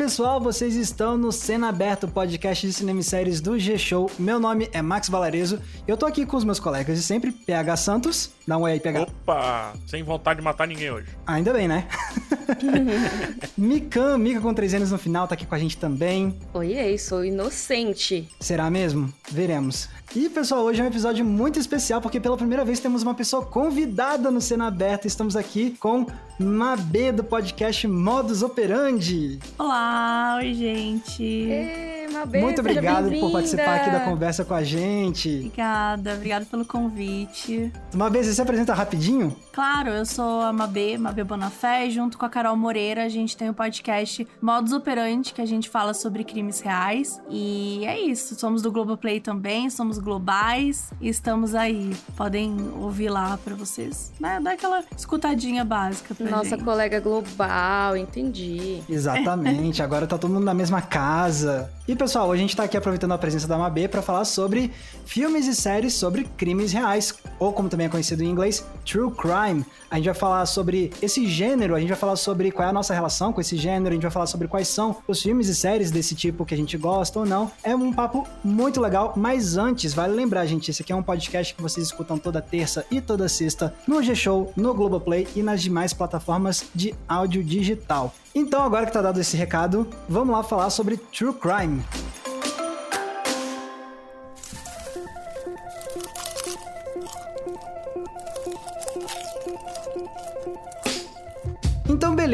Pessoal, vocês estão no Cena Aberto, podcast de cinema e séries do G-Show. Meu nome é Max Valarezo e eu tô aqui com os meus colegas de sempre, PH Santos. Dá um oi aí, PH. Opa, sem vontade de matar ninguém hoje. Ainda bem, né? Mikan, Mika com três anos no final, tá aqui com a gente também. Oi, sou inocente. Será mesmo? Veremos. E pessoal, hoje é um episódio muito especial porque pela primeira vez temos uma pessoa convidada no Cena Aberta. Estamos aqui com Mabê do podcast Modus Operandi. Olá, oi gente. Ê, Mabê, muito seja obrigado por participar aqui da conversa com a gente. Obrigada, obrigada pelo convite. Mabê, você se apresenta rapidinho? Claro, eu sou a Mabê, Mabê Bonafé, e junto com a Carol Moreira, a gente tem o podcast Modus Operandi, que a gente fala sobre crimes reais. E é isso, somos do Globoplay também, somos globais e estamos aí. Podem ouvir lá pra vocês, né? Dar aquela escutadinha básica pra Nossa gente. colega global, entendi. Exatamente, agora tá todo mundo na mesma casa. E pessoal, hoje a gente tá aqui aproveitando a presença da Mabê para falar sobre filmes e séries sobre crimes reais, ou como também é conhecido em inglês, True Crime. A gente vai falar sobre esse gênero, a gente vai falar sobre qual é a nossa relação com esse gênero, a gente vai falar sobre quais são os filmes e séries desse tipo que a gente gosta ou não. É um papo muito legal, mas antes, vale lembrar, gente, esse aqui é um podcast que vocês escutam toda terça e toda sexta no G-Show, no Globoplay e nas demais plataformas de áudio digital. Então, agora que tá dado esse recado, vamos lá falar sobre True Crime.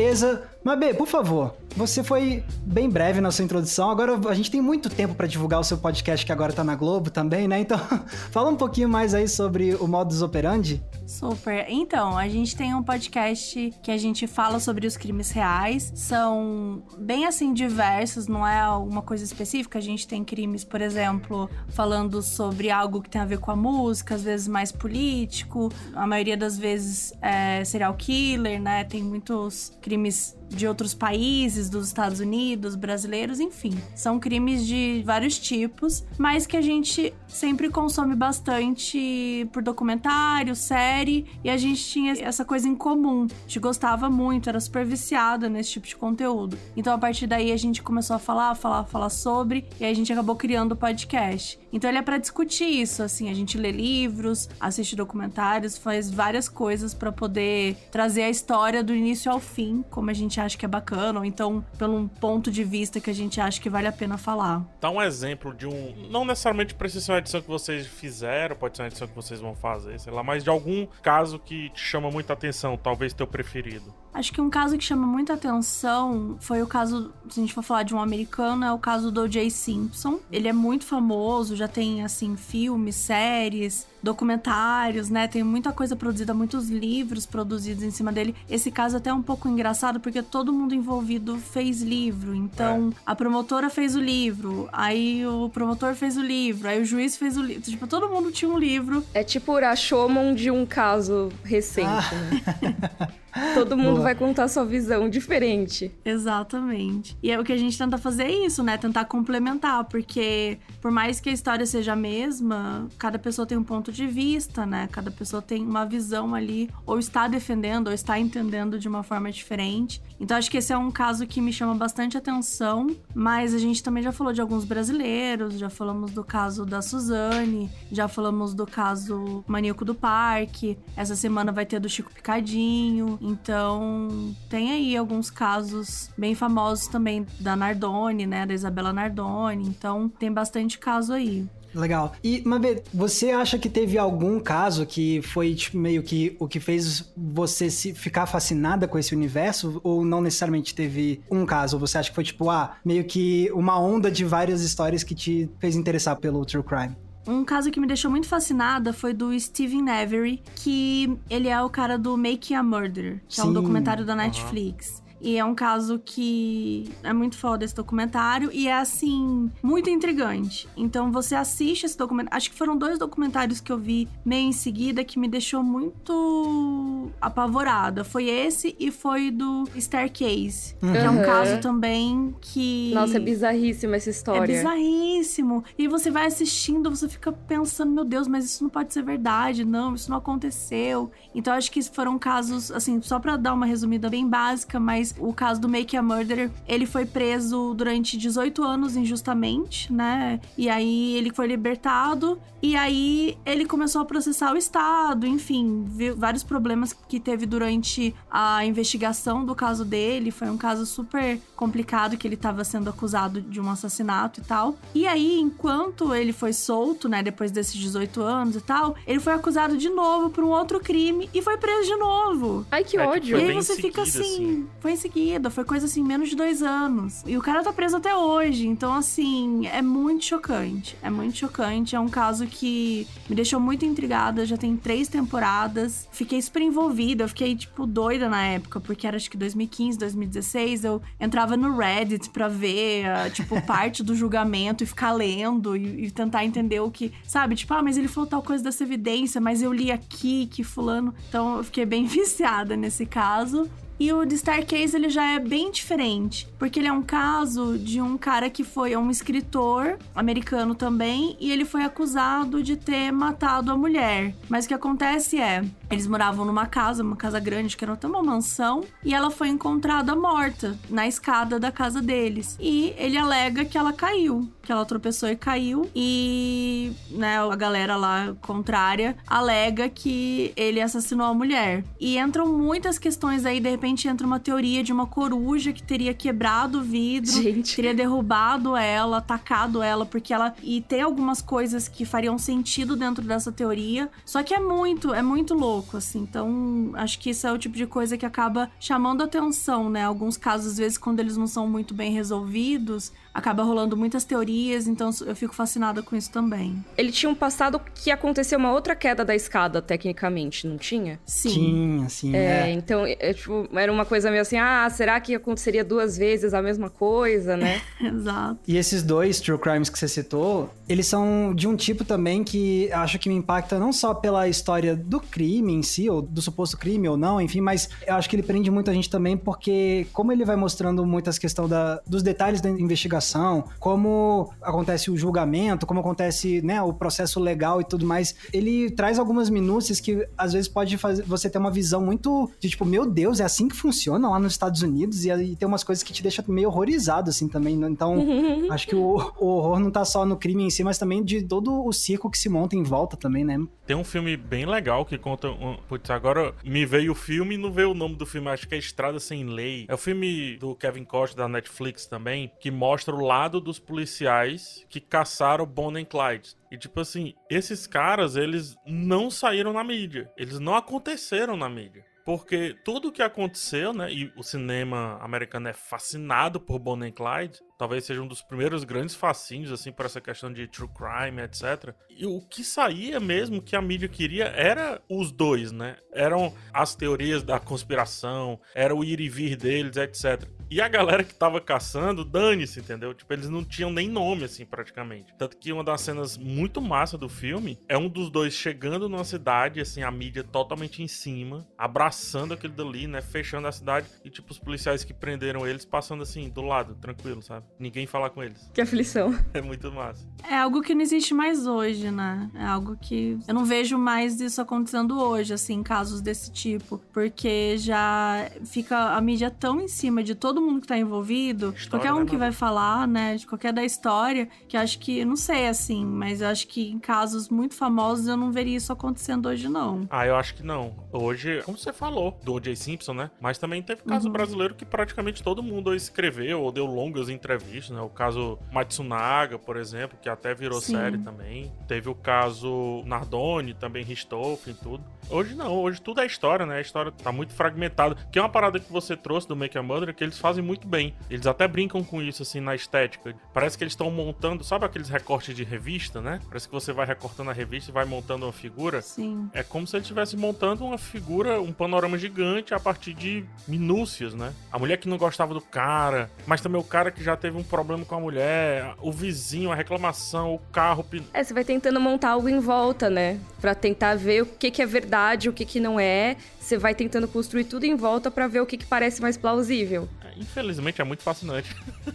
Beleza. Mabê, por favor, você foi bem breve na sua introdução. Agora a gente tem muito tempo para divulgar o seu podcast que agora tá na Globo também, né? Então, fala um pouquinho mais aí sobre o modus operandi. Super. Então, a gente tem um podcast que a gente fala sobre os crimes reais. São bem assim diversos, não é alguma coisa específica. A gente tem crimes, por exemplo, falando sobre algo que tem a ver com a música, às vezes mais político. A maioria das vezes é serial killer, né? Tem muitos crimes de outros países, dos Estados Unidos, brasileiros, enfim. São crimes de vários tipos, mas que a gente sempre consome bastante por documentário, série, e a gente tinha essa coisa em comum. A gente gostava muito, era super viciada nesse tipo de conteúdo. Então a partir daí a gente começou a falar, falar, falar sobre, e a gente acabou criando o podcast. Então ele é para discutir isso, assim, a gente lê livros, assiste documentários, faz várias coisas para poder trazer a história do início ao fim, como a gente acha que é bacana, ou então pelo um ponto de vista que a gente acha que vale a pena falar. Dá um exemplo de um. Não necessariamente precisa ser uma edição que vocês fizeram, pode ser uma edição que vocês vão fazer, sei lá, mas de algum caso que te chama muita atenção, talvez teu preferido. Acho que um caso que chama muita atenção foi o caso, se a gente for falar de um americano, é o caso do O.J. Simpson. Ele é muito famoso, já tem, assim, filmes, séries, documentários, né? Tem muita coisa produzida, muitos livros produzidos em cima dele. Esse caso até é um pouco engraçado, porque todo mundo envolvido fez livro. Então, a promotora fez o livro, aí o promotor fez o livro, aí o juiz fez o livro. Tipo, todo mundo tinha um livro. É tipo o Rashomon de um caso recente, Ah. né? Todo mundo Boa. vai contar sua visão diferente. Exatamente. E é o que a gente tenta fazer é isso, né? Tentar complementar, porque por mais que a história seja a mesma, cada pessoa tem um ponto de vista, né? Cada pessoa tem uma visão ali, ou está defendendo, ou está entendendo de uma forma diferente. Então acho que esse é um caso que me chama bastante atenção, mas a gente também já falou de alguns brasileiros, já falamos do caso da Suzane, já falamos do caso Maníaco do Parque, essa semana vai ter do Chico Picadinho, então tem aí alguns casos bem famosos também da Nardone, né, da Isabela Nardone, então tem bastante caso aí. Legal. E, Mabê, você acha que teve algum caso que foi tipo, meio que o que fez você se ficar fascinada com esse universo? Ou não necessariamente teve um caso? Você acha que foi tipo, ah, meio que uma onda de várias histórias que te fez interessar pelo True Crime? Um caso que me deixou muito fascinada foi do Steven Avery, que ele é o cara do Making a Murder, que é um Sim. documentário da Netflix. E é um caso que é muito foda esse documentário e é assim, muito intrigante. Então você assiste esse documentário. Acho que foram dois documentários que eu vi meio em seguida que me deixou muito apavorada. Foi esse e foi do Staircase, que é um Uhum. caso também que. Nossa, é bizarríssima essa É história. bizarríssimo. E você vai assistindo, você fica pensando, meu Deus, mas isso não pode ser verdade, não, isso não aconteceu. Então acho que foram casos, assim, só pra dar uma resumida bem básica, mas O caso do Make a Murderer, ele foi preso durante 18 anos injustamente, né? E aí ele foi libertado e aí ele começou a processar o Estado, enfim, viu vários problemas que teve durante a investigação do caso dele. Foi um caso super complicado que ele estava sendo acusado de um assassinato e tal. E aí, enquanto ele foi solto, né, depois desses 18 anos e tal, ele foi acusado de novo por um outro crime e foi preso de novo. Ai, que É, ódio. foi E aí você em fica assim, assim. foi em seguida, foi coisa assim, menos de dois anos. E o cara tá preso até hoje. Então, assim, é muito chocante. É muito chocante. É um caso que me deixou muito intrigada. Já tem três temporadas. Fiquei super envolvida. Eu fiquei, tipo, doida na época, porque era acho que 2015, 2016. Eu entrava no Reddit pra ver, ah, tipo, parte do julgamento e ficar lendo e, e tentar entender o que. Sabe? Tipo, ah, mas ele falou tal coisa dessa evidência, mas eu li aqui que fulano. Então eu fiquei bem viciada nesse caso. E o de Starcase, ele já é bem diferente, porque ele é um caso de um cara que foi um escritor americano também, e ele foi acusado de ter matado a mulher. Mas o que acontece é, eles moravam numa casa, uma casa grande, que era até uma mansão, e ela foi encontrada morta na escada da casa deles. E ele alega que ela caiu, que ela tropeçou e caiu, e né, a galera lá contrária alega que ele assassinou a mulher. E entram muitas questões aí, de repente entra uma teoria de uma coruja que teria quebrado o vidro, Gente. teria derrubado ela, atacado ela, porque ela. E tem algumas coisas que fariam sentido dentro dessa teoria. Só que é muito, é muito louco, assim. Então, acho que isso é o tipo de coisa que acaba chamando atenção, né? Alguns casos, às vezes, quando eles não são muito bem resolvidos, acaba rolando muitas teorias, então eu fico fascinada com isso também. Ele tinha um passado que aconteceu uma outra queda da escada, tecnicamente, não tinha? Sim. Tinha, assim, É, é. então, é, tipo, era uma coisa meio assim, ah, será que aconteceria duas vezes a mesma coisa, né? Exato. E esses dois true crimes que você citou, eles são de um tipo também que acho que me impacta não só pela história do crime em si, ou do suposto crime ou não, enfim, mas eu acho que ele prende muito a gente também porque, como ele vai mostrando muitas questões da, dos detalhes da investigação, como acontece o julgamento, como acontece né, o processo legal e tudo mais, ele traz algumas minúcias que às vezes pode fazer você ter uma visão muito de tipo, meu Deus, é assim que funciona lá nos Estados Unidos, e aí tem umas coisas que te deixam meio horrorizado, assim, também. né? Então, acho que o, o horror não tá só no crime em si, mas também de todo o circo que se monta em volta também, né? Tem um filme bem legal que conta. Um... Putz, agora me veio o filme e não veio o nome do filme, acho que é Estrada Sem Lei. É o filme do Kevin Costa da Netflix também, que mostra o lado dos policiais que caçaram Bonnie and Clyde. E tipo assim, esses caras, eles não saíram na mídia. Eles não aconteceram na mídia. Porque tudo que aconteceu, né? E o cinema americano é fascinado por Bonnie and Clyde. Talvez seja um dos primeiros grandes fascínios, assim, por essa questão de true crime, etc. E o que saía mesmo que a mídia queria era os dois, né? Eram as teorias da conspiração, era o ir e vir deles, etc. E a galera que tava caçando, dane-se, entendeu? Tipo, eles não tinham nem nome, assim, praticamente. Tanto que uma das cenas muito massa do filme é um dos dois chegando numa cidade, assim, a mídia totalmente em cima, abraçando aquele dali, né? Fechando a cidade. E, tipo, os policiais que prenderam eles passando, assim, do lado, tranquilo, sabe? Ninguém falar com eles. Que aflição. É muito massa. É algo que não existe mais hoje, né? É algo que eu não vejo mais isso acontecendo hoje, assim, casos desse tipo. Porque já fica a mídia tão em cima de todo mundo que tá envolvido, História, qualquer um né, que Manu? vai falar, né, de qualquer da história, que eu acho que, não sei, assim, mas eu acho que em casos muito famosos eu não veria isso acontecendo hoje, não. Ah, eu acho que não. Hoje, como você falou, do O.J. Simpson, né? Mas também teve caso Uhum. brasileiro que praticamente todo mundo escreveu ou deu longas entrevistas, né? O caso Matsunaga, por exemplo, que até virou Sim. série também. Teve o caso Nardoni, também Ristoffen e tudo. Hoje não, hoje tudo é história, né? A história tá muito fragmentada. Que é uma parada que você trouxe do Make a Mother que eles fazem muito bem. Eles até brincam com isso, assim, na estética. Parece que eles estão montando, sabe aqueles recortes de revista, né? Parece que você vai recortando a revista e vai montando uma figura. Sim. É como se ele estivesse montando uma figura, um panorama gigante a partir de minúcias, né? A mulher que não gostava do cara, mas também o cara que já teve um problema com a mulher, o vizinho, a reclamação, o carro. É, você vai tentando montar algo em volta, né? Pra tentar ver o que, que é verdade, o que, que não é. Você vai tentando construir tudo em volta pra ver o que, que parece mais plausível. Infelizmente é muito fascinante.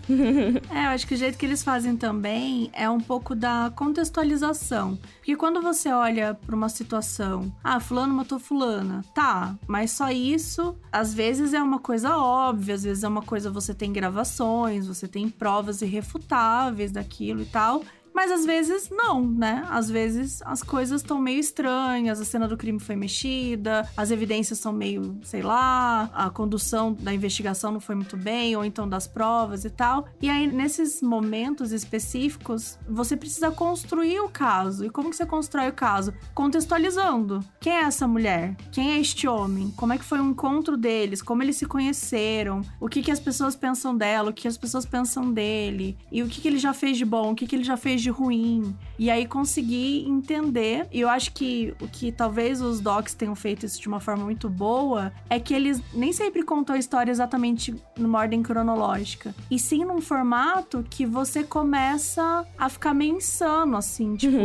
é, eu acho que o jeito que eles fazem também é um pouco da contextualização. Porque quando você olha para uma situação, ah, fulano matou fulana, tá, mas só isso, às vezes é uma coisa óbvia, às vezes é uma coisa você tem gravações, você tem provas irrefutáveis daquilo e tal. Mas às vezes não, né? Às vezes as coisas estão meio estranhas, a cena do crime foi mexida, as evidências são meio, sei lá, a condução da investigação não foi muito bem, ou então das provas e tal. E aí, nesses momentos específicos, você precisa construir o caso. E como que você constrói o caso? Contextualizando. Quem é essa mulher? Quem é este homem? Como é que foi o encontro deles? Como eles se conheceram? O que, que as pessoas pensam dela? O que as pessoas pensam dele? E o que, que ele já fez de bom? O que, que ele já fez de ruim. E aí conseguir entender. E eu acho que o que talvez os docs tenham feito isso de uma forma muito boa é que eles nem sempre contam a história exatamente numa ordem cronológica. E sim num formato que você começa a ficar meio insano, assim, tipo,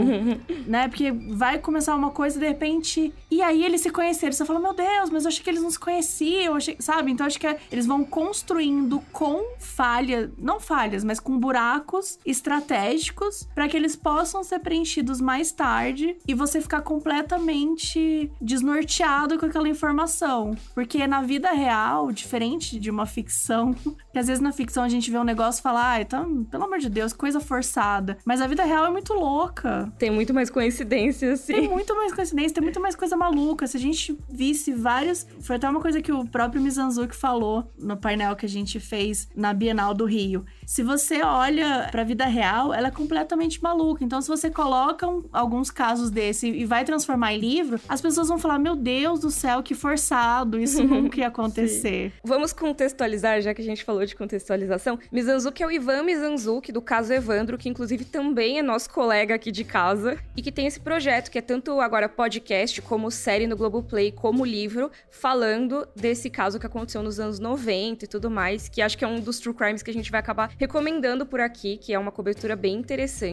né? Porque vai começar uma coisa de repente. E aí eles se conheceram. Você fala, meu Deus, mas eu achei que eles não se conheciam, achei... sabe? Então acho que é... eles vão construindo com falhas, não falhas, mas com buracos estratégicos para que eles possam ser preenchidos mais tarde e você ficar completamente desnorteado com aquela informação. Porque na vida real, diferente de uma ficção, que às vezes na ficção a gente vê um negócio e fala, ah, então, pelo amor de Deus, coisa forçada. Mas a vida real é muito louca. Tem muito mais coincidência, sim. Tem muito mais coincidência, tem muito mais coisa maluca. Se a gente visse vários. Foi até uma coisa que o próprio Mizanzuki falou no painel que a gente fez na Bienal do Rio. Se você olha pra vida real, ela é completamente maluca. Então, se você coloca um, alguns casos desse e vai transformar em livro, as pessoas vão falar: Meu Deus do céu, que forçado, isso nunca ia acontecer. Vamos contextualizar, já que a gente falou de contextualização. Mizanzuki é o Ivan Mizanzuki, do caso Evandro, que inclusive também é nosso colega aqui de casa, e que tem esse projeto, que é tanto agora podcast, como série no Globoplay, como livro, falando desse caso que aconteceu nos anos 90 e tudo mais, que acho que é um dos true crimes que a gente vai acabar recomendando por aqui, que é uma cobertura bem interessante.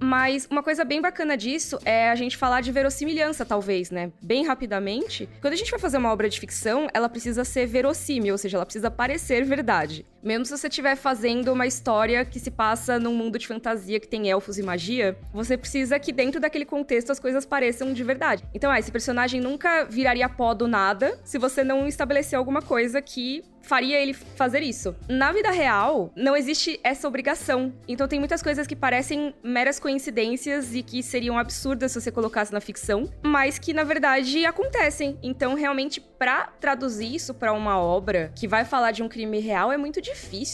Mas uma coisa bem bacana disso é a gente falar de verossimilhança, talvez, né? Bem rapidamente. Quando a gente vai fazer uma obra de ficção, ela precisa ser verossímil, ou seja, ela precisa parecer verdade. Mesmo se você estiver fazendo uma história que se passa num mundo de fantasia que tem elfos e magia, você precisa que dentro daquele contexto as coisas pareçam de verdade. Então, ah, esse personagem nunca viraria pó do nada se você não estabelecer alguma coisa que faria ele fazer isso. Na vida real, não existe essa obrigação. Então tem muitas coisas que parecem meras coincidências e que seriam absurdas se você colocasse na ficção, mas que na verdade acontecem. Então realmente para traduzir isso para uma obra que vai falar de um crime real é muito difícil,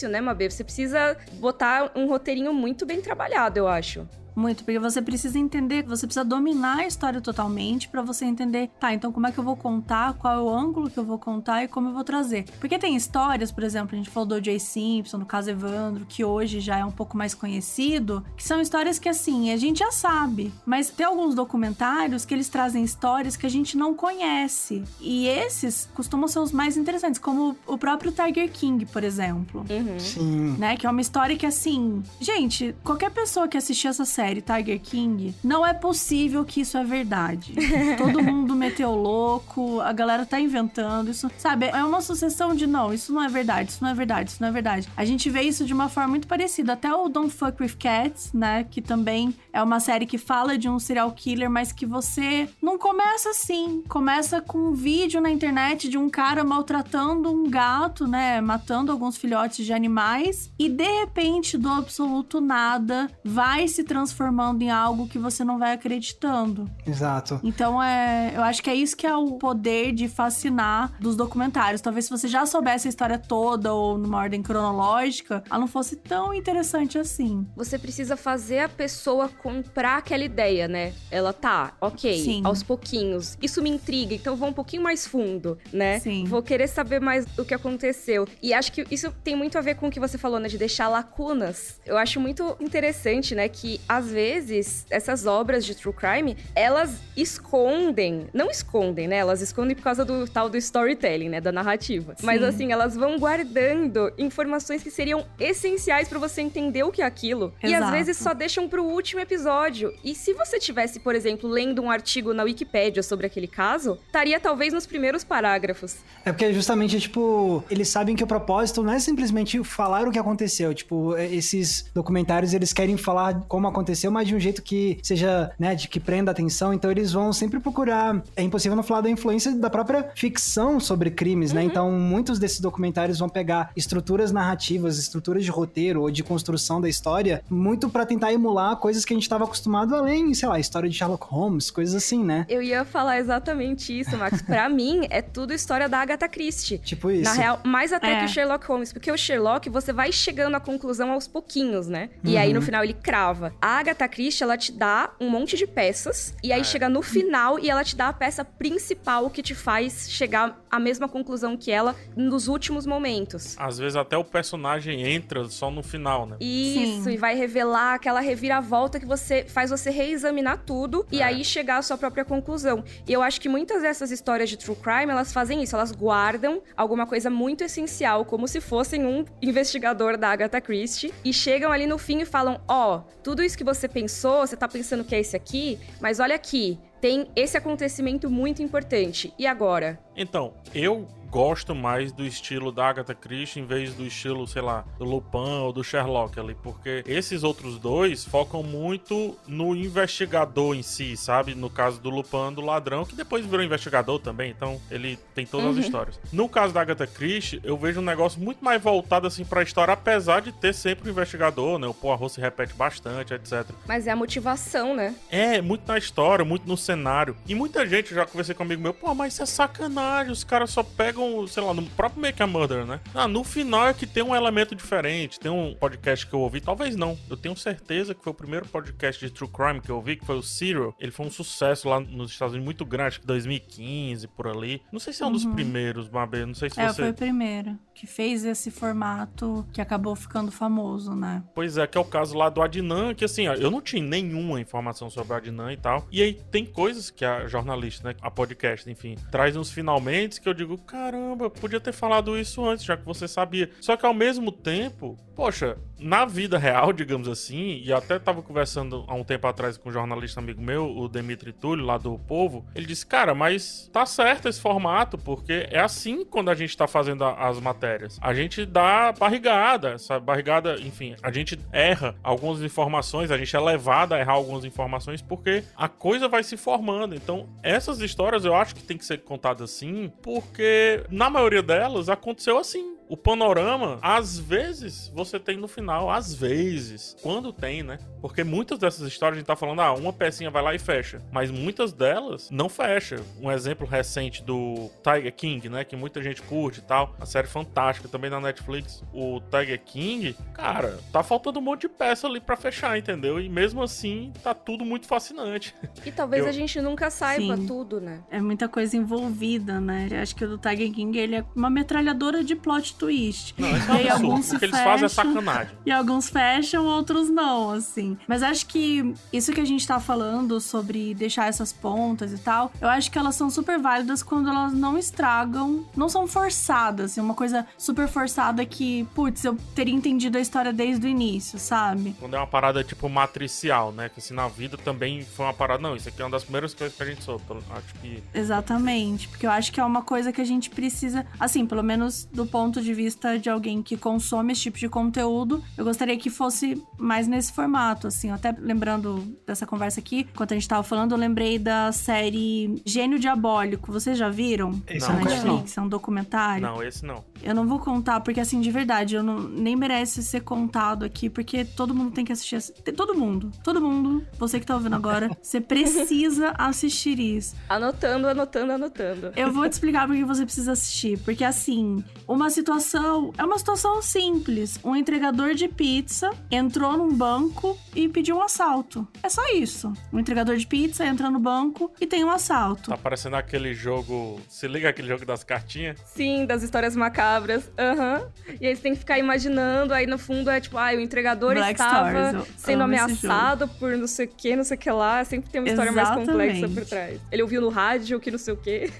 né, Mabê? Você precisa botar um roteirinho muito bem trabalhado, eu acho. Muito, porque você precisa entender, você precisa dominar a história totalmente para você entender, tá, então como é que eu vou contar, qual é o ângulo que eu vou contar e como eu vou trazer. Porque tem histórias, por exemplo, a gente falou do Jay Simpson, do caso Evandro, que hoje já é um pouco mais conhecido, que são histórias que assim, a gente já sabe, mas tem alguns documentários que eles trazem histórias que a gente não conhece. E esses costumam ser os mais interessantes, como o próprio Tiger King, por exemplo. Uhum. Sim. Né? Que é uma história que assim, gente, qualquer pessoa que assistir essa série série Tiger King, não é possível que isso é verdade. Todo mundo meteu louco, a galera tá inventando isso. Sabe, é uma sucessão de não, isso não é verdade, isso não é verdade, isso não é verdade. A gente vê isso de uma forma muito parecida. Até o Don't Fuck With Cats, né? Que também é uma série que fala de um serial killer, mas que você não começa assim. Começa com um vídeo na internet de um cara maltratando um gato, né? Matando alguns filhotes de animais. E de repente, do absoluto nada, vai se transformar transformando em algo que você não vai acreditando. Exato. Então é, eu acho que é isso que é o poder de fascinar dos documentários. Talvez se você já soubesse a história toda ou numa ordem cronológica, ela não fosse tão interessante assim. Você precisa fazer a pessoa comprar aquela ideia, né? Ela tá, ok, Sim. aos pouquinhos. Isso me intriga, então vou um pouquinho mais fundo, né? Sim. Vou querer saber mais do que aconteceu. E acho que isso tem muito a ver com o que você falou, né? De deixar lacunas. Eu acho muito interessante, né? Que às às vezes, essas obras de true crime, elas escondem, não escondem, né? Elas escondem por causa do tal do storytelling, né, da narrativa. Sim. Mas assim, elas vão guardando informações que seriam essenciais para você entender o que é aquilo. Exato. E às vezes só deixam pro último episódio. E se você tivesse, por exemplo, lendo um artigo na Wikipédia sobre aquele caso, estaria talvez nos primeiros parágrafos. É porque justamente, tipo, eles sabem que o propósito não é simplesmente falar o que aconteceu. Tipo, é, esses documentários, eles querem falar como aconteceu, mas de um jeito que seja, né, de que prenda atenção. Então eles vão sempre procurar. É impossível não falar da influência da própria ficção sobre crimes, né? uhum. né? Então muitos desses documentários vão pegar estruturas narrativas, estruturas de roteiro ou de construção da história, muito para tentar emular coisas que a gente estava acostumado além, sei lá, história de Sherlock Holmes, coisas assim, né? Eu ia falar exatamente isso, Max. para mim, é tudo história da Agatha Christie. Tipo isso. Na real, mais até é. que o Sherlock Holmes, porque o Sherlock, você vai chegando à conclusão aos pouquinhos, né? Uhum. E aí no uhum. final ele crava. A Agatha Christie, ela te dá um monte de peças, e aí é. chega no final e ela te dá a peça principal que te faz chegar à mesma conclusão que ela nos últimos momentos. Às vezes até o personagem entra só no final, né? Isso, Sim. e vai revelar aquela reviravolta que você faz você reexaminar tudo é. e aí chegar à sua própria conclusão. E eu acho que muitas dessas histórias de true crime, elas fazem isso, elas guardam alguma coisa muito essencial, como se fossem um investigador da Agatha Christie, e chegam ali no fim e falam: Ó, oh, tudo isso que você pensou, você tá pensando que é esse aqui, mas olha aqui, tem esse acontecimento muito importante. E agora? Então, eu gosto mais do estilo da Agatha Christie em vez do estilo, sei lá, do Lupin ou do Sherlock ali, porque esses outros dois focam muito no investigador em si, sabe? No caso do Lupin, do ladrão, que depois virou investigador também, então ele tem todas uhum. as histórias. No caso da Agatha Christie, eu vejo um negócio muito mais voltado assim pra história, apesar de ter sempre um investigador, né? O Poirot se repete bastante, etc. Mas é a motivação, né? É, muito na história, muito no cenário. E muita gente já conversei comigo meu, pô, mas isso é sacanagem, os caras só pegam sei lá, no próprio Make a Murder, né? Ah, no final é que tem um elemento diferente. Tem um podcast que eu ouvi, talvez não. Eu tenho certeza que foi o primeiro podcast de True Crime que eu ouvi, que foi o Serial. Ele foi um sucesso lá nos Estados Unidos muito grande, acho que 2015, por ali. Não sei se é um uhum. dos primeiros, Mabê. Não sei se é, você. foi o primeiro que fez esse formato que acabou ficando famoso, né? Pois é, que é o caso lá do Adnan, que assim, ó, eu não tinha nenhuma informação sobre o Adnan e tal. E aí tem coisas que a jornalista, né, a podcast, enfim, traz uns finalmente que eu digo, caramba, podia ter falado isso antes, já que você sabia. Só que ao mesmo tempo, poxa, na vida real, digamos assim, e até tava conversando há um tempo atrás com um jornalista amigo meu, o Demetri Túlio, lá do Povo, ele disse, cara, mas tá certo esse formato, porque é assim quando a gente tá fazendo as matérias. A gente dá barrigada, essa barrigada, enfim, a gente erra algumas informações, a gente é levado a errar algumas informações, porque a coisa vai se formando. Então, essas histórias eu acho que tem que ser contadas assim, porque na maioria delas aconteceu assim o panorama, às vezes, você tem no final, às vezes, quando tem, né? Porque muitas dessas histórias a gente tá falando, ah, uma pecinha vai lá e fecha. Mas muitas delas não fecha. Um exemplo recente do Tiger King, né? Que muita gente curte e tal. A série fantástica também na Netflix. O Tiger King, cara, tá faltando um monte de peça ali para fechar, entendeu? E mesmo assim, tá tudo muito fascinante. E talvez Eu... a gente nunca saiba Sim. tudo, né? É muita coisa envolvida, né? Eu acho que o do Tiger King, ele é uma metralhadora de plot twist. Não, é e alguns se o que eles fazem é sacanagem. E alguns fecham, outros não, assim. Mas acho que isso que a gente tá falando sobre deixar essas pontas e tal, eu acho que elas são super válidas quando elas não estragam, não são forçadas, assim, uma coisa super forçada que, putz, eu teria entendido a história desde o início, sabe? Quando é uma parada tipo matricial, né? Que assim, na vida também foi uma parada, não, isso aqui é uma das primeiras coisas que a gente soube, acho que... Exatamente, porque eu acho que é uma coisa que a gente precisa, assim, pelo menos do ponto de de vista de alguém que consome esse tipo de conteúdo, eu gostaria que fosse mais nesse formato, assim. Até lembrando dessa conversa aqui, enquanto a gente tava falando, eu lembrei da série Gênio Diabólico. Vocês já viram? Esse não, Netflix, é um documentário. Não, esse não. Eu não vou contar, porque assim, de verdade, eu não, nem merece ser contado aqui, porque todo mundo tem que assistir. Todo mundo, todo mundo, você que tá ouvindo agora, você precisa assistir isso. Anotando, anotando, anotando. Eu vou te explicar porque você precisa assistir. Porque assim, uma situação situação é uma situação simples. Um entregador de pizza entrou num banco e pediu um assalto. É só isso. Um entregador de pizza entra no banco e tem um assalto. Tá parecendo aquele jogo. Se liga aquele jogo das cartinhas? Sim, das histórias macabras. Aham. E aí você tem que ficar imaginando, aí no fundo é tipo, ah, o entregador Black estava eu sendo ameaçado por não sei o que, não sei o que lá. Sempre tem uma história mais complexa Exatamente. por trás. Ele ouviu no rádio que não sei o que.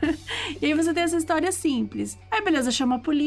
E aí você tem essa história simples. Aí beleza, chama a polícia,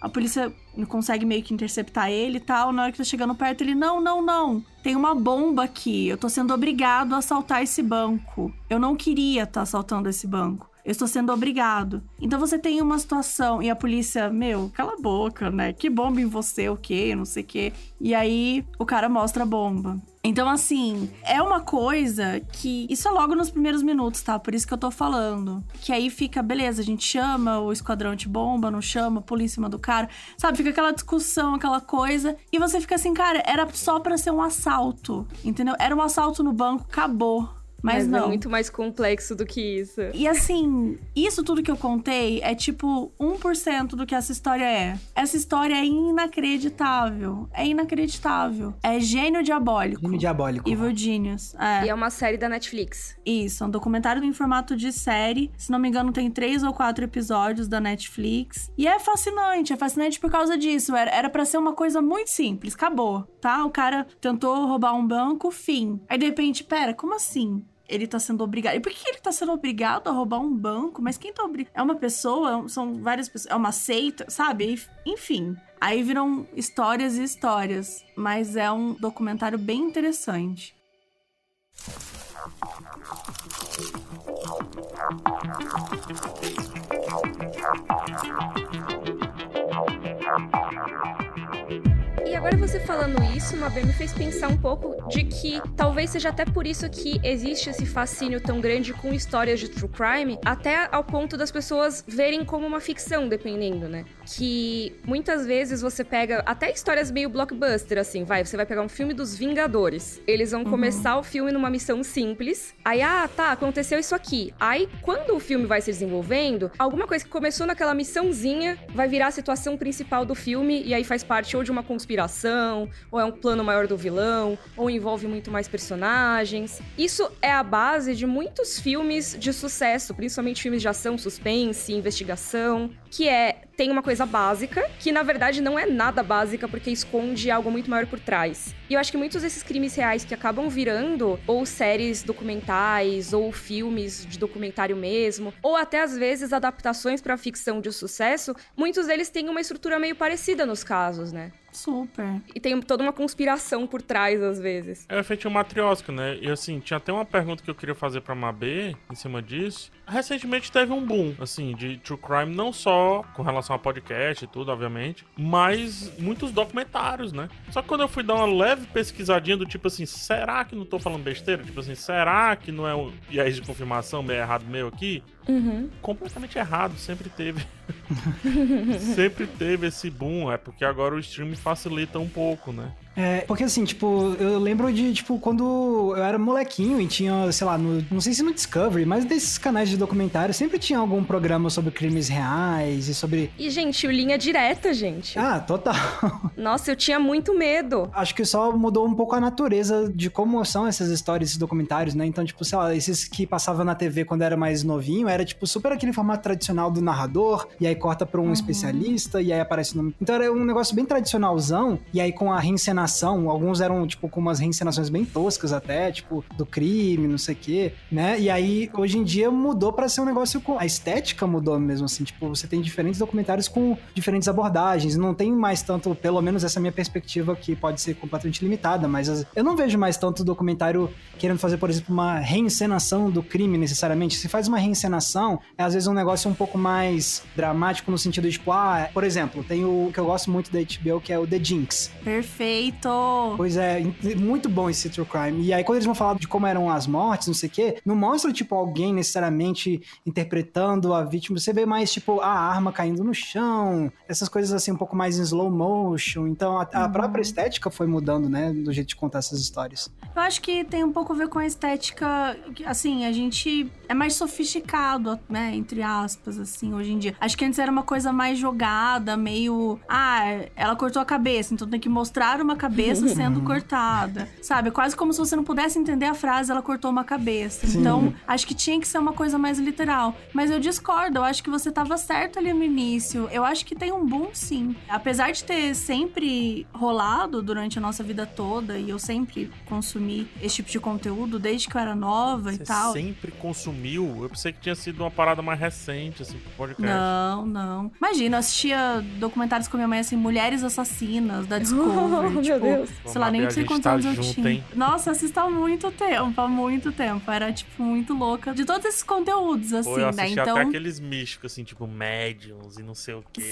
a polícia consegue meio que interceptar ele e tal. Na hora que tá chegando perto, ele, não, não, não. Tem uma bomba aqui. Eu tô sendo obrigado a assaltar esse banco. Eu não queria estar assaltando esse banco. Eu estou sendo obrigado. Então você tem uma situação e a polícia, meu, cala a boca, né? Que bomba em você, o quê? Não sei o quê. E aí o cara mostra a bomba. Então, assim, é uma coisa que. Isso é logo nos primeiros minutos, tá? Por isso que eu tô falando. Que aí fica, beleza, a gente chama o esquadrão de bomba, não chama, pula em cima do cara. Sabe? Fica aquela discussão, aquela coisa. E você fica assim, cara, era só pra ser um assalto. Entendeu? Era um assalto no banco, acabou. Mas, não. é muito mais complexo do que isso. E assim, isso tudo que eu contei é tipo 1% do que essa história é. Essa história é inacreditável. É inacreditável. É gênio diabólico. Filme diabólico. Evil Genius. É. E é uma série da Netflix. Isso, é um documentário em formato de série. Se não me engano, tem três ou quatro episódios da Netflix. E é fascinante, é fascinante por causa disso. Era, era pra ser uma coisa muito simples, acabou, tá? O cara tentou roubar um banco, fim. Aí de repente, pera, como assim? Ele tá sendo obrigado. E por que ele tá sendo obrigado a roubar um banco? Mas quem tá obrigado? É uma pessoa? São várias pessoas? É uma seita? Sabe? Enfim. Aí viram histórias e histórias. Mas é um documentário bem interessante. E agora você falando isso, Mabê, me fez pensar um pouco de que talvez seja até por isso que existe esse fascínio tão grande com histórias de true crime, até ao ponto das pessoas verem como uma ficção, dependendo, né? Que muitas vezes você pega até histórias meio blockbuster, assim, vai, você vai pegar um filme dos Vingadores. Eles vão começar o filme numa missão simples. Aí, ah, tá, aconteceu isso aqui. Aí, quando o filme vai se desenvolvendo, alguma coisa que começou naquela missãozinha vai virar a situação principal do filme e aí faz parte ou de uma conspiração, ou é um plano maior do vilão, ou envolve muito mais personagens. Isso é a base de muitos filmes de sucesso, principalmente filmes de ação, suspense, investigação, que é tem uma coisa básica, que na verdade não é nada básica porque esconde algo muito maior por trás. E eu acho que muitos desses crimes reais que acabam virando ou séries documentais ou filmes de documentário mesmo, ou até às vezes adaptações para ficção de sucesso, muitos deles têm uma estrutura meio parecida nos casos, né? Super. E tem toda uma conspiração por trás às vezes. É feito um matriosca, né? E assim, tinha até uma pergunta que eu queria fazer pra Mabê em cima disso. Recentemente teve um boom, assim, de true crime, não só com relação a podcast e tudo, obviamente, mas muitos documentários, né? Só que quando eu fui dar uma leve pesquisadinha do tipo assim, será que não tô falando besteira? Tipo assim, será que não é um viés de confirmação meio errado meu aqui? Uhum. Completamente errado, sempre teve. sempre teve esse boom, é porque agora o stream facilita um pouco, né? É, porque assim, tipo, eu lembro de, tipo, quando eu era molequinho e tinha, sei lá, no, não sei se no Discovery, mas desses canais de documentário sempre tinha algum programa sobre crimes reais e sobre. E, gente, o linha direta, gente. Ah, total. Nossa, eu tinha muito medo. Acho que só mudou um pouco a natureza de como são essas histórias, esses documentários, né? Então, tipo, sei lá, esses que passavam na TV quando era mais novinho, era, tipo, super aquele formato tradicional do narrador, e aí corta pra um especialista, e aí aparece o nome. Então era um negócio bem tradicionalzão, e aí com a reencenação, alguns eram, tipo, com umas reencenações bem toscas até, tipo, do crime, não sei o quê, né? E aí, hoje em dia, mudou pra ser um negócio com... A estética mudou mesmo, assim, tipo, você tem diferentes documentários com diferentes abordagens, não tem mais tanto, pelo menos essa minha perspectiva, que pode ser completamente limitada, mas as- eu não vejo mais tanto documentário querendo fazer, por exemplo, uma reencenação do crime necessariamente. Se faz uma reencenação, é às vezes um negócio um pouco mais dramático no sentido de, tipo, ah, por exemplo, tem o que eu gosto muito da HBO, que é o The Jinx. Perfeito. Pois é, muito bom esse True Crime. E aí, quando eles vão falar de como eram as mortes, não sei o quê, não mostra, tipo, alguém necessariamente interpretando a vítima. Você vê mais, tipo, a arma caindo no chão, essas coisas assim, um pouco mais em slow motion. Então, a, a uhum. própria estética foi mudando, né, do jeito de contar essas histórias. Eu acho que tem um pouco a ver com a estética, assim, a gente é mais sofisticado, né, entre aspas, assim, hoje em dia. Acho que antes era uma coisa mais jogada, meio, ah, ela cortou a cabeça, então tem que mostrar uma cabeça sendo cortada, sabe? Quase como se você não pudesse entender a frase, ela cortou uma cabeça. Sim. Então, acho que tinha que ser uma coisa mais literal. Mas eu discordo, eu acho que você tava certo ali no início. Eu acho que tem um boom, sim. Apesar de ter sempre rolado durante a nossa vida toda, e eu sempre consumi esse tipo de conteúdo desde que eu era nova você e tal. sempre consumiu? Eu pensei que tinha sido uma parada mais recente, assim, pro podcast. Não, não. Imagina, eu assistia documentários com minha mãe, assim, Mulheres Assassinas, da Discovery. Oh, tipo, meu Deus. sei lá, nem sei quantos tá anos eu tinha. Hein? Nossa, assisto há muito tempo, há muito tempo. Era, tipo, muito louca. De todos esses conteúdos, assim, Pô, eu né? Então. até aqueles místicos, assim, tipo, médiums e não sei o quê.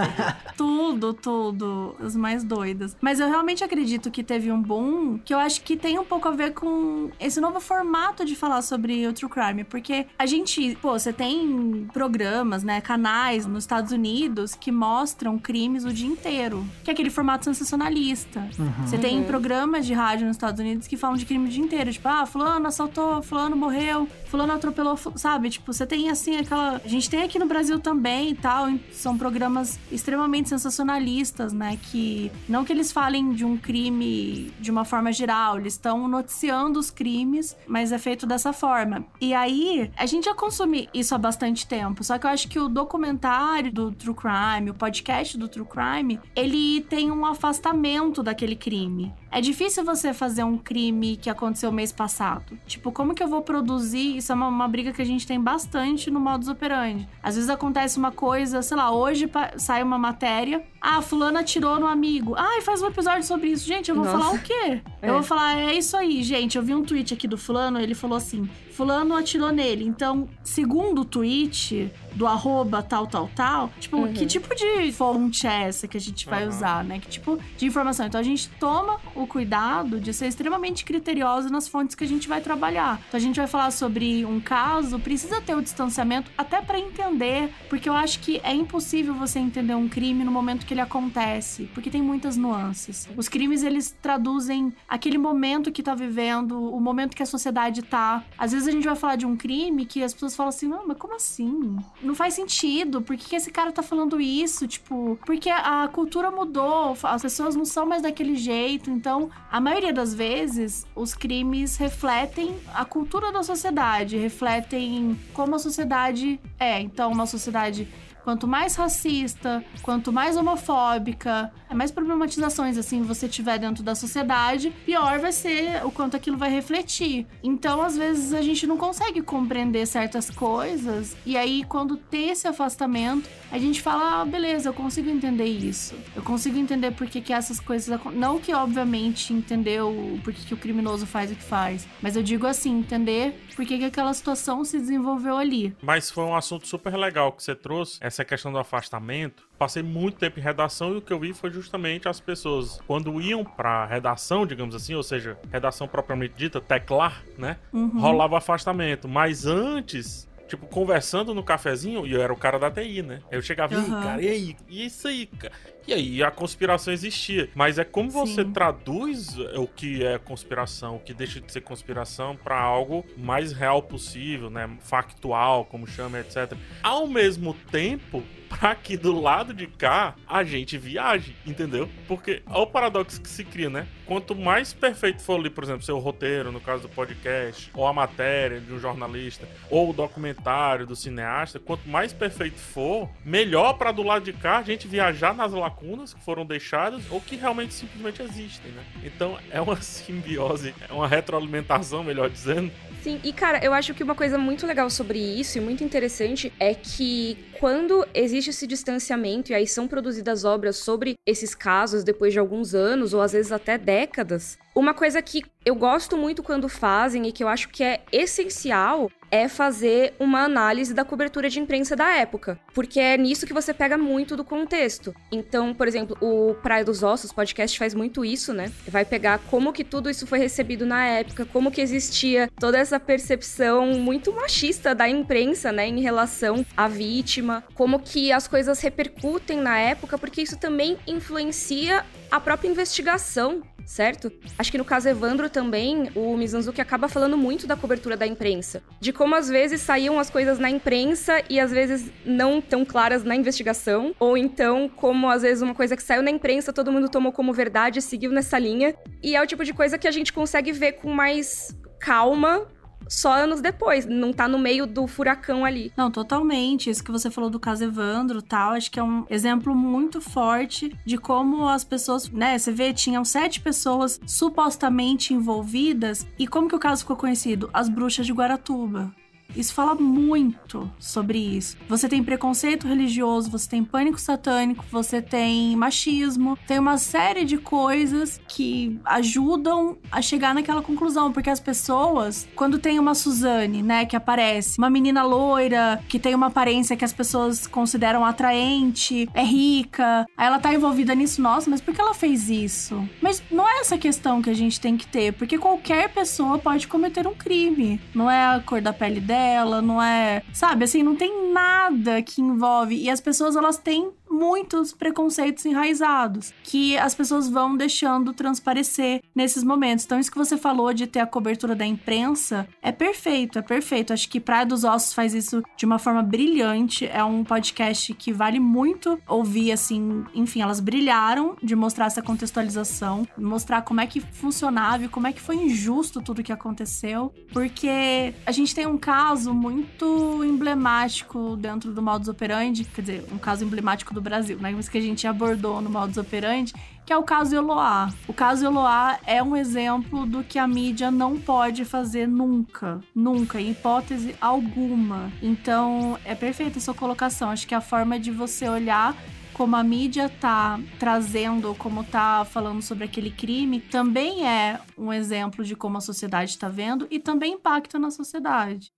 tudo, tudo. Os mais doidas. Mas eu realmente acredito que teve um boom que eu acho que tem um pouco a ver com esse novo formato de falar sobre o true crime. Porque a gente, pô, você tem programas, né, canais nos Estados Unidos que mostram crimes o dia inteiro. Que é aquele formato sensacionalista. Uhum. Você tem uhum. programas de rádio nos Estados Unidos que falam de crime o dia inteiro. Tipo, ah, fulano assaltou, fulano morreu, fulano atropelou, sabe? Tipo, você tem assim aquela. A gente tem aqui no Brasil também e tal. São programas extremamente sensacionalistas, né? Que. Não que eles falem de um crime de uma forma geral, eles estão noticiando os crimes, mas é feito dessa forma. E aí, a gente já consome isso há bastante tempo. Só que eu acho que o documentário do True Crime, o podcast do True Crime, ele tem um afastamento daquele crime. É difícil você fazer um crime que aconteceu mês passado. Tipo, como que eu vou produzir? Isso é uma, uma briga que a gente tem bastante no modus operandi. Às vezes acontece uma coisa, sei lá, hoje sai uma matéria. Ah, fulana atirou no amigo. Ah, faz um episódio sobre isso. Gente, eu vou Nossa. falar o quê? É. Eu vou falar, é isso aí, gente. Eu vi um tweet aqui do fulano, ele falou assim: fulano atirou nele. Então, segundo o tweet do arroba tal, tal, tal, tipo, uhum. que tipo de fonte é essa que a gente vai uhum. usar, né? Que tipo de informação? Então, a gente toma o cuidado de ser extremamente criterioso nas fontes que a gente vai trabalhar. Então, a gente vai falar sobre um caso, precisa ter o distanciamento até para entender, porque eu acho que é impossível você entender um crime no momento que ele acontece, porque tem muitas nuances. Os crimes, eles traduzem aquele momento que tá vivendo, o momento que a sociedade tá. Às vezes a gente vai falar de um crime que as pessoas falam assim: não, mas como assim? Não faz sentido. Por que, que esse cara tá falando isso? Tipo, porque a cultura mudou, as pessoas não são mais daquele jeito. Então, a maioria das vezes, os crimes refletem a cultura da sociedade, refletem como a sociedade é. Então, uma sociedade Quanto mais racista, quanto mais homofóbica, mais problematizações assim você tiver dentro da sociedade, pior vai ser o quanto aquilo vai refletir. Então, às vezes a gente não consegue compreender certas coisas e aí quando tem esse afastamento, a gente fala, ah, beleza, eu consigo entender isso. Eu consigo entender por que, que essas coisas não que obviamente entendeu por que, que o criminoso faz o que faz, mas eu digo assim, entender por que, que aquela situação se desenvolveu ali. Mas foi um assunto super legal que você trouxe essa questão do afastamento, passei muito tempo em redação e o que eu vi foi justamente as pessoas, quando iam pra redação, digamos assim, ou seja, redação propriamente dita, teclar, né? Uhum. Rolava afastamento. Mas antes, tipo, conversando no cafezinho, e eu era o cara da TI, né? Eu chegava, uhum. e cara, e aí? E isso aí, cara? E aí a conspiração existia. Mas é como você Sim. traduz o que é conspiração, o que deixa de ser conspiração, para algo mais real possível, né? Factual, como chama, etc. Ao mesmo tempo, pra que do lado de cá a gente viaje, entendeu? Porque é o paradoxo que se cria, né? Quanto mais perfeito for ali, por exemplo, seu roteiro, no caso do podcast, ou a matéria de um jornalista, ou o documentário do cineasta, quanto mais perfeito for, melhor para do lado de cá a gente viajar nas lacunas que foram deixadas ou que realmente simplesmente existem, né? Então é uma simbiose, é uma retroalimentação, melhor dizendo, Sim, e cara, eu acho que uma coisa muito legal sobre isso e muito interessante é que quando existe esse distanciamento e aí são produzidas obras sobre esses casos depois de alguns anos ou às vezes até décadas, Uma coisa que eu gosto muito quando fazem e que eu acho que é essencial é fazer uma análise da cobertura de imprensa da época, porque é nisso que você pega muito do contexto. Então, por exemplo, o Praia dos Ossos podcast faz muito isso, né? Vai pegar como que tudo isso foi recebido na época, como que existia toda essa percepção muito machista da imprensa, né, em relação à vítima, como que as coisas repercutem na época, porque isso também influencia a própria investigação certo? Acho que no caso Evandro também, o Mizanzuki acaba falando muito da cobertura da imprensa. De como às vezes saíam as coisas na imprensa e às vezes não tão claras na investigação. Ou então, como às vezes uma coisa que saiu na imprensa, todo mundo tomou como verdade e seguiu nessa linha. E é o tipo de coisa que a gente consegue ver com mais calma só anos depois, não tá no meio do furacão ali. Não, totalmente. Isso que você falou do caso Evandro tal, acho que é um exemplo muito forte de como as pessoas, né, você vê, tinham sete pessoas supostamente envolvidas e como que o caso ficou conhecido? As bruxas de Guaratuba. Isso fala muito sobre isso. Você tem preconceito religioso, você tem pânico satânico, você tem machismo, tem uma série de coisas que ajudam a chegar naquela conclusão, porque as pessoas, quando tem uma Suzane, né, que aparece, uma menina loira, que tem uma aparência que as pessoas consideram atraente, é rica, aí ela tá envolvida nisso, nossa, mas por que ela fez isso? Mas não é essa questão que a gente tem que ter, porque qualquer pessoa pode cometer um crime. Não é a cor da pele dela dela, não é. Sabe, assim, não tem nada que envolve. E as pessoas, elas têm muitos preconceitos enraizados que as pessoas vão deixando transparecer nesses momentos. Então, isso que você falou de ter a cobertura da imprensa é perfeito, é perfeito. Acho que Praia dos Ossos faz isso de uma forma brilhante. É um podcast que vale muito ouvir, assim. Enfim, elas brilharam de mostrar essa contextualização, mostrar como é que funcionava e como é que foi injusto tudo que aconteceu. Porque a gente tem um caso muito emblemático dentro do modus operandi, quer dizer, um caso emblemático do do Brasil, né? Mas que a gente abordou no modus operandi, que é o caso Eloá. O caso Eloá é um exemplo do que a mídia não pode fazer nunca, nunca, em hipótese alguma. Então, é perfeita a sua colocação. Acho que a forma de você olhar como a mídia tá trazendo, como tá falando sobre aquele crime, também é um exemplo de como a sociedade está vendo e também impacta na sociedade.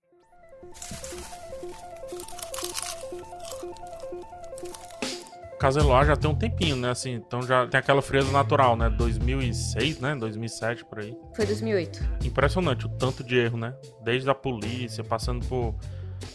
Casa Eloá já tem um tempinho, né? Assim, então já tem aquela frieza natural, né? 2006, né? 2007 por aí. Foi 2008. Impressionante o tanto de erro, né? Desde a polícia, passando por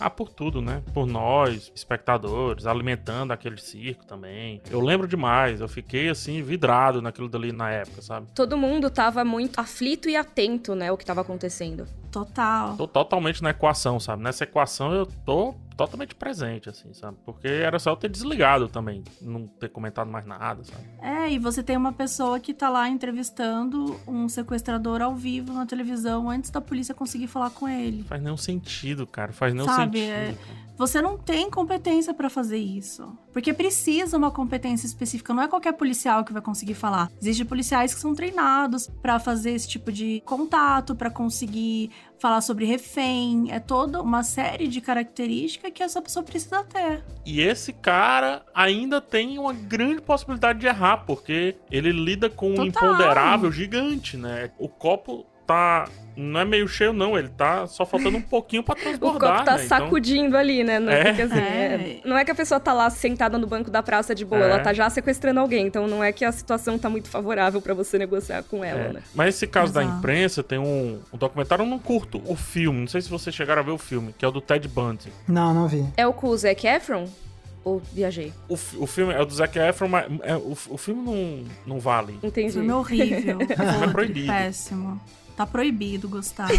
ah, por tudo, né? Por nós, espectadores, alimentando aquele circo também. Eu lembro demais, eu fiquei assim, vidrado naquilo dali na época, sabe? Todo mundo tava muito aflito e atento, né, o que tava acontecendo. Total. Tô totalmente na equação, sabe? Nessa equação eu tô totalmente presente, assim, sabe? Porque era só eu ter desligado também, não ter comentado mais nada, sabe? É, e você tem uma pessoa que tá lá entrevistando um sequestrador ao vivo na televisão antes da polícia conseguir falar com ele. Faz nenhum sentido, cara. Faz nenhum Sabe, sentido. É... Você não tem competência para fazer isso. Porque precisa uma competência específica. Não é qualquer policial que vai conseguir falar. Existem policiais que são treinados para fazer esse tipo de contato, para conseguir falar sobre refém. É toda uma série de características que essa pessoa precisa ter. E esse cara ainda tem uma grande possibilidade de errar, porque ele lida com um Total. imponderável gigante, né? O copo tá. Não é meio cheio, não. Ele tá só faltando um pouquinho pra O transbordar. copo tá né? Então, sacudindo ali, né? Não é, É. porque, assim, É. é- não é que a pessoa tá lá sentada no banco da praça de boa, É. ela tá já sequestrando alguém. Então não é que a situação tá muito favorável pra você negociar com ela, é. né? Mas esse caso da Exato. imprensa tem um, um documentário, eu não curto o filme. Não sei se vocês chegaram a ver o filme, que é o do Ted Bundy. Não, não vi. É o com o Zac Efron? Ou viajei? O, o filme é o do Zac Efron, mas é, o, o filme não, não vale. Entendi. Filme horrível. O filme é proibido. Péssimo. Tá proibido, Gustavo.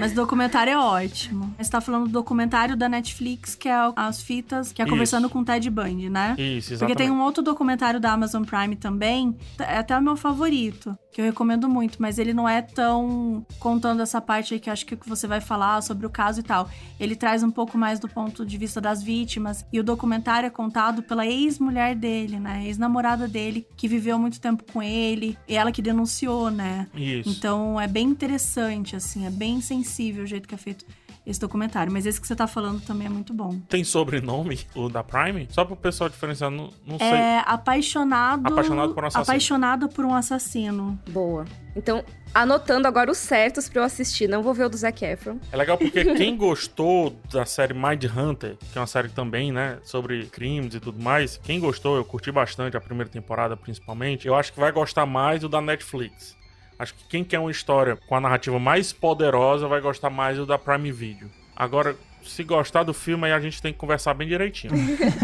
Mas o documentário é ótimo. Você tá falando do documentário da Netflix, que é As Fitas, que é Isso. conversando com o Ted Bundy, né? Isso, Porque exatamente. tem um outro documentário da Amazon Prime também, é até o meu favorito, que eu recomendo muito, mas ele não é tão contando essa parte aí que eu acho que você vai falar sobre o caso e tal. Ele traz um pouco mais do ponto de vista das vítimas, e o documentário é contado pela ex-mulher dele, né? Ex-namorada dele, que viveu muito tempo com ele, e ela que denunciou, né? Isso. Então é bem interessante, assim, é bem sensível o jeito que é feito. Esse documentário. Mas esse que você tá falando também é muito bom. Tem sobrenome, o da Prime? Só pro pessoal diferenciar, não, não sei. É apaixonado. Apaixonado por um assassino. Apaixonado por um assassino. Boa. Então, anotando agora os certos pra eu assistir. Não vou ver o do Zac Efron. É legal porque quem gostou da série Mind Hunter, que é uma série também, né, sobre crimes e tudo mais, quem gostou, eu curti bastante a primeira temporada principalmente, eu acho que vai gostar mais do da Netflix. Acho que quem quer uma história com a narrativa mais poderosa vai gostar mais do da Prime Video. Agora, se gostar do filme, aí a gente tem que conversar bem direitinho.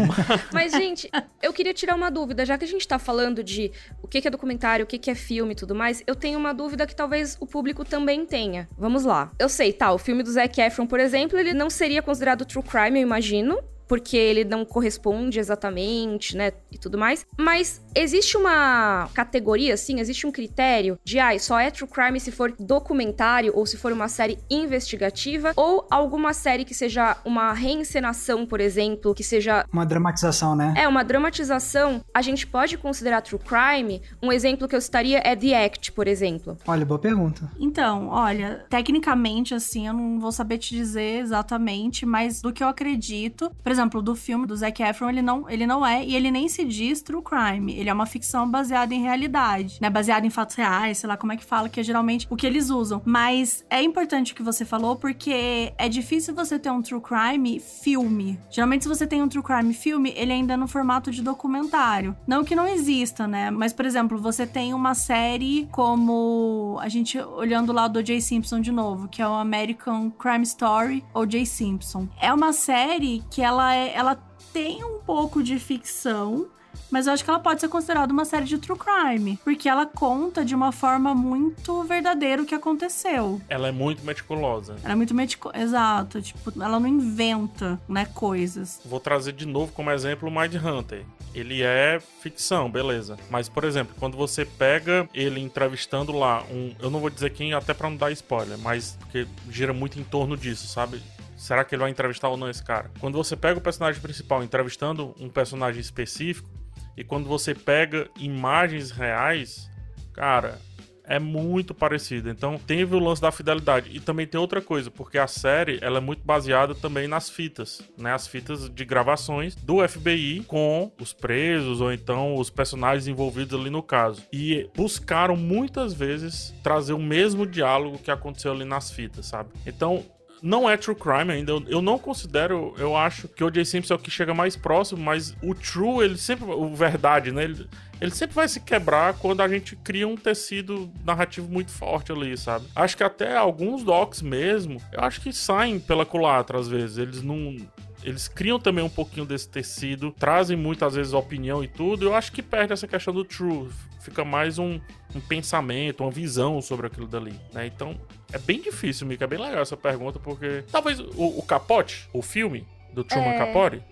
Mas, gente, eu queria tirar uma dúvida. Já que a gente tá falando de o que é documentário, o que é filme e tudo mais, eu tenho uma dúvida que talvez o público também tenha. Vamos lá. Eu sei, tá, o filme do Zac Efron, por exemplo, ele não seria considerado true crime, eu imagino porque ele não corresponde exatamente, né, e tudo mais. Mas existe uma categoria, assim, existe um critério de, ah, só é true crime se for documentário ou se for uma série investigativa ou alguma série que seja uma reencenação, por exemplo, que seja uma dramatização, né? É, uma dramatização, a gente pode considerar true crime. Um exemplo que eu citaria é The Act, por exemplo. Olha, boa pergunta. Então, olha, tecnicamente assim, eu não vou saber te dizer exatamente, mas do que eu acredito, por exemplo, exemplo, do filme do Zac Efron, ele não, ele não é, e ele nem se diz true crime. Ele é uma ficção baseada em realidade, né? Baseada em fatos reais, sei lá como é que fala, que é geralmente o que eles usam. Mas é importante o que você falou, porque é difícil você ter um true crime filme. Geralmente, se você tem um true crime filme, ele ainda é no formato de documentário. Não que não exista, né? Mas, por exemplo, você tem uma série como a gente olhando lá do O.J. Simpson de novo, que é o American Crime Story O.J. Simpson. É uma série que ela é, ela tem um pouco de ficção, mas eu acho que ela pode ser considerada uma série de true crime, porque ela conta de uma forma muito verdadeira o que aconteceu. Ela é muito meticulosa. Ela é muito meticulosa, exato, tipo, ela não inventa, né, coisas. Vou trazer de novo como exemplo o Mind Hunter. Ele é ficção, beleza. Mas, por exemplo, quando você pega ele entrevistando lá um, eu não vou dizer quem até para não dar spoiler, mas porque gira muito em torno disso, sabe? Será que ele vai entrevistar ou não esse cara? Quando você pega o personagem principal entrevistando um personagem específico, e quando você pega imagens reais, cara, é muito parecido. Então, teve o lance da fidelidade. E também tem outra coisa, porque a série ela é muito baseada também nas fitas, né? As fitas de gravações do FBI com os presos ou então os personagens envolvidos ali no caso. E buscaram muitas vezes trazer o mesmo diálogo que aconteceu ali nas fitas, sabe? Então, não é true crime ainda. Eu, não considero, eu acho que o O.J. Simpson é o que chega mais próximo, mas o true, ele sempre. O verdade, né? Ele, ele sempre vai se quebrar quando a gente cria um tecido narrativo muito forte ali, sabe? Acho que até alguns docs mesmo, eu acho que saem pela culatra às vezes. Eles não eles criam também um pouquinho desse tecido, trazem muitas vezes opinião e tudo. Eu acho que perde essa questão do true. Fica mais um, um pensamento, uma visão sobre aquilo dali, né? Então, é bem difícil, Mika. É bem legal essa pergunta, porque talvez o, o Capote, o filme do Truman é... Capote,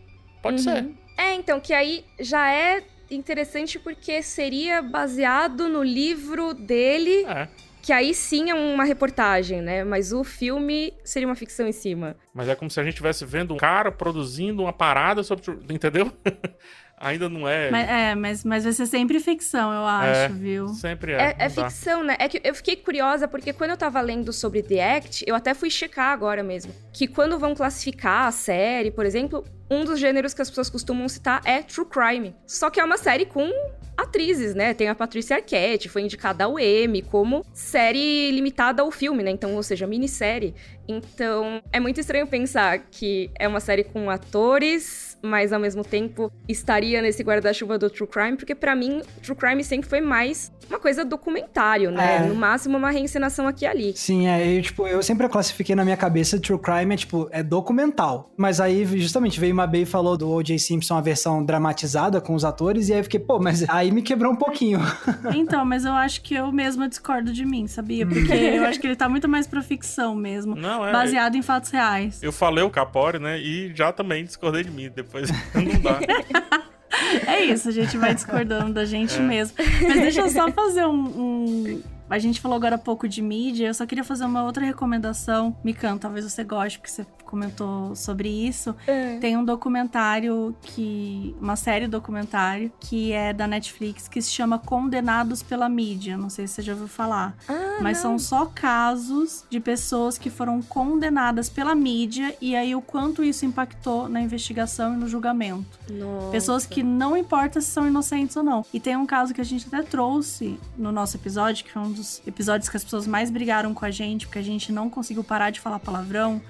pode uhum. ser. É, então, que aí já é interessante porque seria baseado no livro dele. É. Que aí sim é uma reportagem, né? Mas o filme seria uma ficção em cima. Mas é como se a gente estivesse vendo um cara produzindo uma parada sobre. Entendeu? ainda não é. Mas, é, mas, mas vai ser sempre ficção, eu acho, é, viu? Sempre é. É, é ficção, né? É que eu fiquei curiosa porque quando eu tava lendo sobre The Act, eu até fui checar agora mesmo. Que quando vão classificar a série, por exemplo, um dos gêneros que as pessoas costumam citar é True Crime. Só que é uma série com atrizes, né? Tem a Patrícia Arquette, foi indicada ao Emmy como série limitada ao filme, né? Então, ou seja, minissérie. Então, é muito estranho pensar que é uma série com atores mas ao mesmo tempo estaria nesse guarda-chuva do true crime, porque para mim, true crime sempre foi mais uma coisa documentário, né? É. No máximo uma reencenação aqui e ali. Sim, é, eu, tipo, eu sempre classifiquei na minha cabeça true crime é tipo, é documental. Mas aí justamente veio e falou do O.J. Simpson a versão dramatizada com os atores e aí eu fiquei, pô, mas aí me quebrou um pouquinho. Então, mas eu acho que eu mesma discordo de mim, sabia? Porque eu acho que ele tá muito mais pra ficção mesmo, Não, é, baseado em fatos reais. Eu falei o Capore, né? E já também discordei de mim. Depois não dá. É isso, a gente vai discordando da gente é. mesmo. Mas deixa eu só fazer um, um, A gente falou agora há pouco de mídia, eu só queria fazer uma outra recomendação. Mikan, talvez você goste, porque você comentou sobre isso. É. Tem um documentário que. Uma série documentário que é da Netflix que se chama Condenados pela Mídia. Não sei se você já ouviu falar. Ah mas não. são só casos de pessoas que foram condenadas pela mídia e aí o quanto isso impactou na investigação e no julgamento. Nossa. Pessoas que não importa se são inocentes ou não. E tem um caso que a gente até trouxe no nosso episódio, que foi um dos episódios que as pessoas mais brigaram com a gente, porque a gente não conseguiu parar de falar palavrão.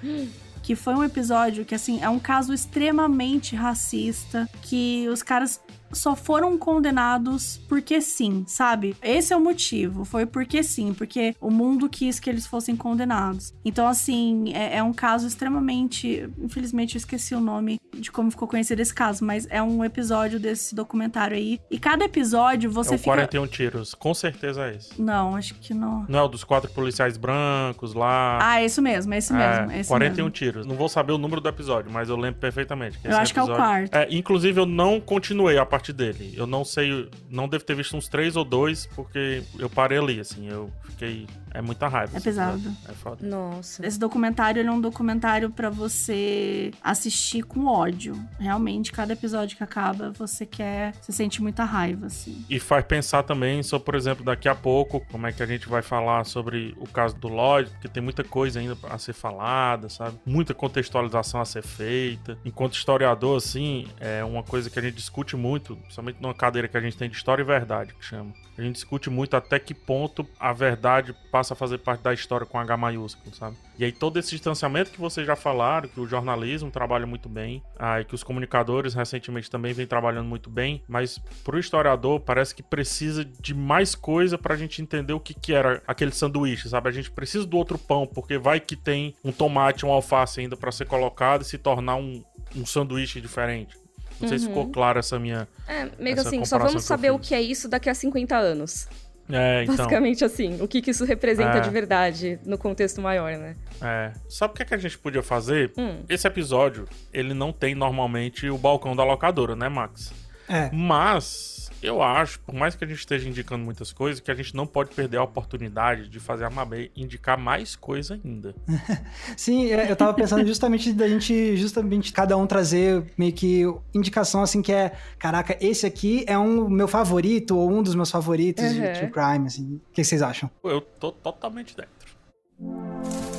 Que foi um episódio que, assim, é um caso extremamente racista, que os caras só foram condenados porque sim, sabe? Esse é o motivo. Foi porque sim, porque o mundo quis que eles fossem condenados. Então, assim, é, é um caso extremamente. Infelizmente, eu esqueci o nome de como ficou conhecido esse caso, mas é um episódio desse documentário aí. E cada episódio você é o fica. 41 tiros. Com certeza é esse. Não, acho que não. Não é o dos quatro policiais brancos lá. Ah, é isso mesmo, é isso mesmo. É, esse 41 mesmo. tiros. Não vou saber o número do episódio, mas eu lembro perfeitamente. Eu acho que é o episódio- quarto. É, inclusive, eu não continuei a partir dele. Eu não sei, não devo ter visto uns três ou dois, porque eu parei ali, assim. Eu fiquei. É muita raiva. É esse pesado. É foda. Nossa. Esse documentário ele é um documentário pra você assistir com ódio. Realmente, cada episódio que acaba, você quer. Você sente muita raiva, assim. E faz pensar também sobre, por exemplo, daqui a pouco, como é que a gente vai falar sobre o caso do Lloyd, porque tem muita coisa ainda a ser falada, sabe? Muita contextualização a ser feita. Enquanto historiador, assim, é uma coisa que a gente discute muito, principalmente numa cadeira que a gente tem de História e Verdade, que chama. A gente discute muito até que ponto a verdade passa a fazer parte da história com H maiúsculo, sabe? E aí todo esse distanciamento que vocês já falaram, que o jornalismo trabalha muito bem, ah, e que os comunicadores recentemente também vêm trabalhando muito bem, mas pro historiador parece que precisa de mais coisa pra gente entender o que que era aquele sanduíche, sabe? A gente precisa do outro pão, porque vai que tem um tomate, um alface ainda pra ser colocado e se tornar um, um sanduíche diferente. Não sei se Uhum. ficou clara essa minha... É, meio que assim, só vamos saber o que é isso daqui a 50 anos. É, então... Basicamente assim, o que, que isso representa É. de verdade no contexto maior, né? É. Sabe o que, é que a gente podia fazer? Hum. Esse episódio, ele não tem normalmente o balcão da locadora, né, Max? É. Mas eu acho, por mais que a gente esteja indicando muitas coisas, que a gente não pode perder a oportunidade de fazer a Mabê indicar mais coisa ainda. Sim, é, eu tava pensando justamente da gente, justamente, cada um trazer meio que indicação assim que é, caraca, esse aqui é um meu favorito ou um dos meus favoritos de Uhum. True Crime, assim. O que vocês acham? Eu tô totalmente dentro.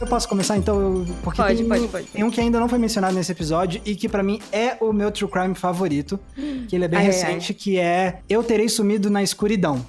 Eu posso começar então? Porque Pode, tem, pode, pode. tem um que ainda não foi mencionado nesse episódio e que pra mim é o meu True Crime favorito, que ele é bem Ai, ai, recente, que é Eu Terei Sumido na Escuridão.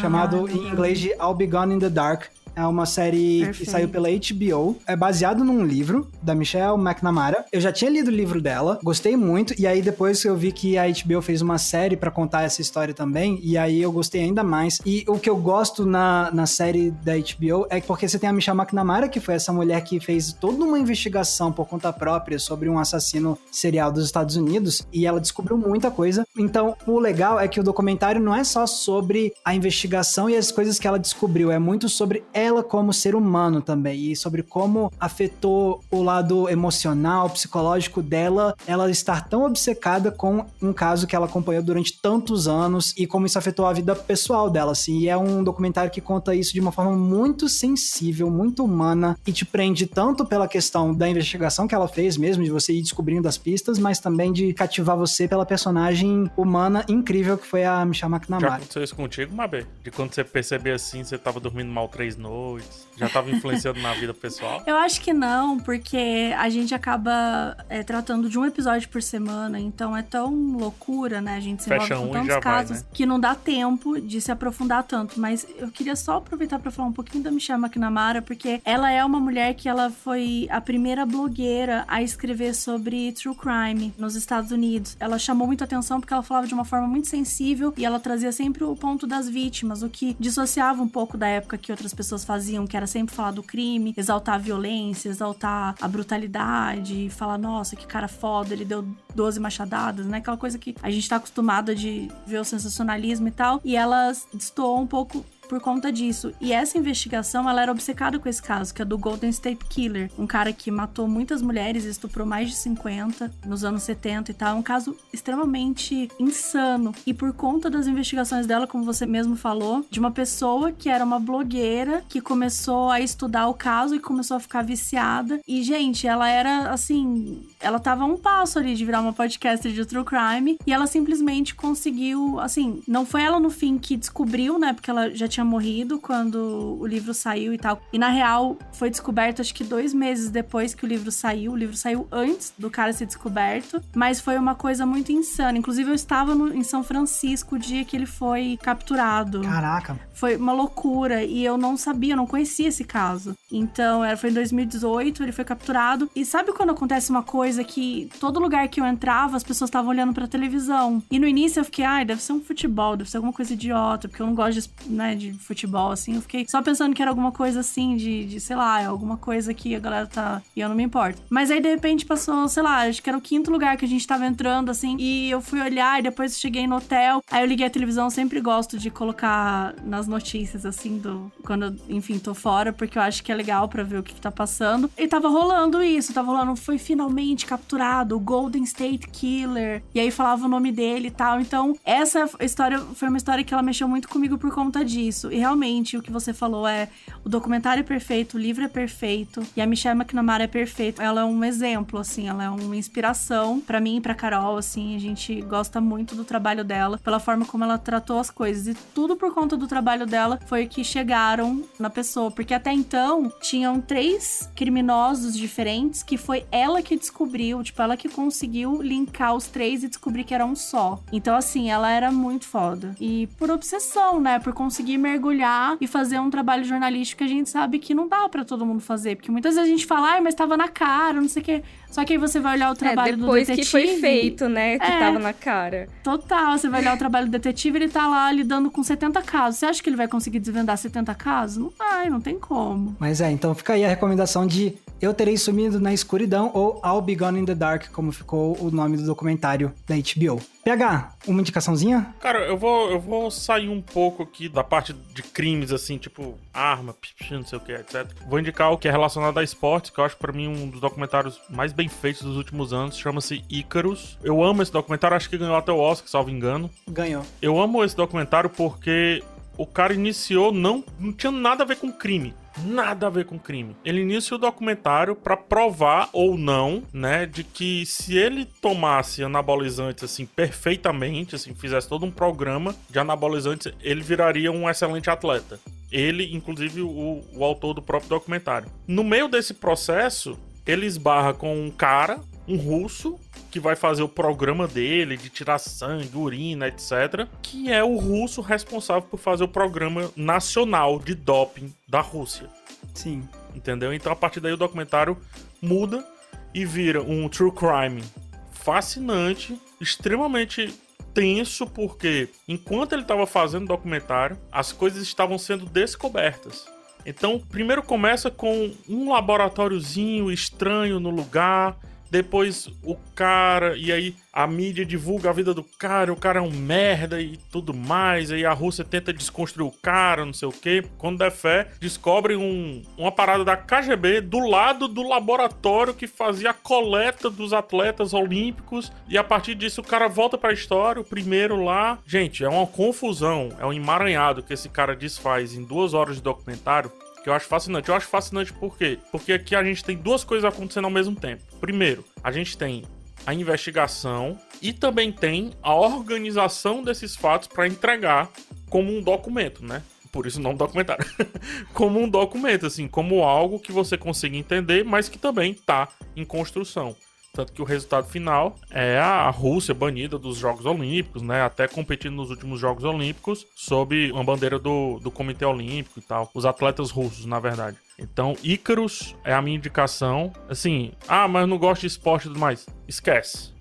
Chamado Ah, em inglês de I'll Be Gone in the Dark. É uma série que Perfeito. saiu pela HBO. É baseado num livro da Michelle McNamara. Eu já tinha lido o livro dela, gostei muito. E aí depois eu vi que a HBO fez uma série pra contar essa história também. E aí eu gostei ainda mais. E o que eu gosto na, na série da HBO é porque você tem a Michelle McNamara, que foi essa mulher que fez toda uma investigação por conta própria sobre um assassino serial dos Estados Unidos. E ela descobriu muita coisa. Então o legal é que o documentário não é só sobre a investigação e as coisas que ela descobriu, é muito sobre ela como ser humano também e sobre como afetou o lado emocional, psicológico dela, ela estar tão obcecada com um caso que ela acompanhou durante tantos anos e como isso afetou a vida pessoal dela, assim. E é um documentário que conta isso de uma forma muito sensível, muito humana e te prende tanto pela questão da investigação que ela fez mesmo, de você ir descobrindo as pistas, mas também de cativar você pela personagem humana incrível que foi a Michelle Já McNamara. aconteceu isso contigo, Mabê? De quando você perceber assim, você tava dormindo mal três noites, noite já tava influenciando na vida pessoal? Eu acho que não, porque a gente acaba é, tratando de um episódio por semana, então é tão loucura, né? A gente se envolve Fecha com um tantos já vai, casos né? que não dá tempo de se aprofundar tanto. Mas eu queria só aproveitar pra falar um pouquinho da Michelle McNamara, porque ela é uma mulher que ela foi a primeira blogueira a escrever sobre true crime nos Estados Unidos. Ela chamou muita atenção porque ela falava de uma forma muito sensível e ela trazia sempre o ponto das vítimas, o que dissociava um pouco da época que outras pessoas faziam, que era sempre falar do crime, exaltar a violência, exaltar a brutalidade, falar, nossa, que cara foda, ele deu 12 machadadas, né? Aquela coisa que a gente tá acostumado de ver o sensacionalismo e tal. E ela destoou um pouco por conta disso. E essa investigação, ela era obcecada com esse caso, que é do Golden State Killer, um cara que matou muitas mulheres, estuprou mais de 50 nos anos 70 e tal. É um caso extremamente insano. E por conta das investigações dela, como você mesmo falou, de uma pessoa que era uma blogueira que começou a estudar o caso e começou a ficar viciada. E, gente, ela era assim, ela tava um passo ali de virar uma podcaster de true crime e ela simplesmente conseguiu, assim, não foi ela no fim que descobriu, né? Porque ela já tinha morrido quando o livro saiu e tal. E na real, foi descoberto acho que dois meses depois que o livro saiu. O livro saiu antes do cara ser descoberto, mas foi uma coisa muito insana. Inclusive, eu estava no, em São Francisco o dia que ele foi capturado. Caraca. Foi uma loucura e eu não sabia, eu não conhecia esse caso. Então, era, foi em 2018, ele foi capturado. E sabe quando acontece uma coisa que todo lugar que eu entrava, as pessoas estavam olhando pra televisão? E no início eu fiquei, ai, deve ser um futebol, deve ser alguma coisa idiota, porque eu não gosto de, né, de futebol, assim. Eu fiquei só pensando que era alguma coisa assim, de, de sei lá, alguma coisa que a galera tá. E eu não me importo. Mas aí, de repente, passou, sei lá, acho que era o quinto lugar que a gente tava entrando, assim. E eu fui olhar e depois cheguei no hotel. Aí eu liguei a televisão, eu sempre gosto de colocar nas notícias, assim, do. Quando enfim, tô fora, porque eu acho que é legal para ver o que, que tá passando. E tava rolando isso, tava rolando, foi finalmente capturado o Golden State Killer. E aí falava o nome dele e tal. Então, essa história foi uma história que ela mexeu muito comigo por conta disso. E realmente, o que você falou é: o documentário é perfeito, o livro é perfeito, e a Michelle McNamara é perfeita. Ela é um exemplo, assim, ela é uma inspiração para mim e pra Carol, assim. A gente gosta muito do trabalho dela, pela forma como ela tratou as coisas. E tudo por conta do trabalho dela foi que chegaram na pessoa. Porque até então, tinham três criminosos diferentes que foi ela que descobriu, tipo, ela que conseguiu linkar os três e descobrir que era um só. Então, assim, ela era muito foda. E por obsessão, né? Por conseguir mergulhar e fazer um trabalho jornalístico que a gente sabe que não dá para todo mundo fazer. Porque muitas vezes a gente fala, mas tava na cara, não sei o quê. Só que aí você vai olhar o trabalho é, do depois detetive. que foi feito, né? Que É. tava na cara. Total, você vai olhar o trabalho do detetive, ele tá lá lidando com 70 casos. Você acha que ele vai conseguir desvendar 70 casos? Não vai, não tem como. Mas é, então fica aí a recomendação de Eu Terei Sumido na Escuridão ou I'll Be Gone in the Dark, como ficou o nome do documentário da HBO. PH, uma indicaçãozinha? Cara, eu vou, eu vou sair um pouco aqui da parte de crimes, assim, tipo arma, não sei o que, etc. Vou indicar o que é relacionado a esportes, que eu acho pra mim um dos documentários mais bem feitos dos últimos anos. Chama-se Icarus. Eu amo esse documentário, acho que ganhou até o Oscar, salvo engano. Ganhou. Eu amo esse documentário porque o cara iniciou, não, não tinha nada a ver com crime. Nada a ver com crime. Ele inicia o documentário pra provar ou não, né, de que se ele tomasse anabolizantes assim perfeitamente, assim, fizesse todo um programa de anabolizantes, ele viraria um excelente atleta. Ele, inclusive, o, o autor do próprio documentário. No meio desse processo, ele esbarra com um cara, um russo, que vai fazer o programa dele de tirar sangue, urina, etc. Que é o russo responsável por fazer o programa nacional de doping da Rússia. Sim. Entendeu? Então a partir daí o documentário muda e vira um true crime fascinante, extremamente tenso, porque enquanto ele estava fazendo o documentário, as coisas estavam sendo descobertas. Então, primeiro começa com um laboratóriozinho estranho no lugar, depois o cara, e aí a mídia divulga a vida do cara, o cara é um merda e tudo mais, aí a Rússia tenta desconstruir o cara, não sei o que. Quando der fé, descobrem um, uma parada da KGB do lado do laboratório que fazia a coleta dos atletas olímpicos, e a partir disso o cara volta pra história, o primeiro lá. Gente, é uma confusão, é um emaranhado que esse cara desfaz em duas horas de documentário que eu acho fascinante. Eu acho fascinante por quê? Porque aqui a gente tem duas coisas acontecendo ao mesmo tempo. Primeiro, a gente tem a investigação e também tem a organização desses fatos para entregar como um documento, né? Por isso o nome documentário. como um documento, assim, como algo que você consiga entender, mas que também tá em construção. Tanto que o resultado final é a Rússia banida dos Jogos Olímpicos, né? Até competindo nos últimos Jogos Olímpicos sob uma bandeira do, do Comitê Olímpico e tal. Os atletas russos, na verdade. Então, Icarus é a minha indicação. Assim, ah, mas eu não gosto de esporte e tudo mais. Esquece.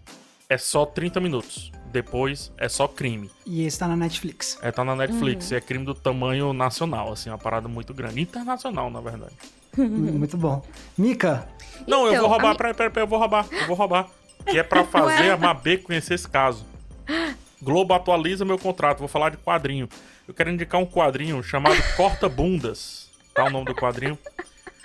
É só 30 minutos. Depois é só crime. E esse tá na Netflix. É, tá na Netflix. E é crime do tamanho nacional, assim, uma parada muito grande. Internacional, na verdade. Muito bom. Mika, Não, eu Então, vou roubar, a mi- peraí, peraí, peraí, eu vou roubar, eu vou roubar. Que é pra fazer a Mabê conhecer esse caso. Globo atualiza meu contrato, vou falar de quadrinho. Eu quero indicar um quadrinho chamado Corta Bundas. Tá o nome do quadrinho?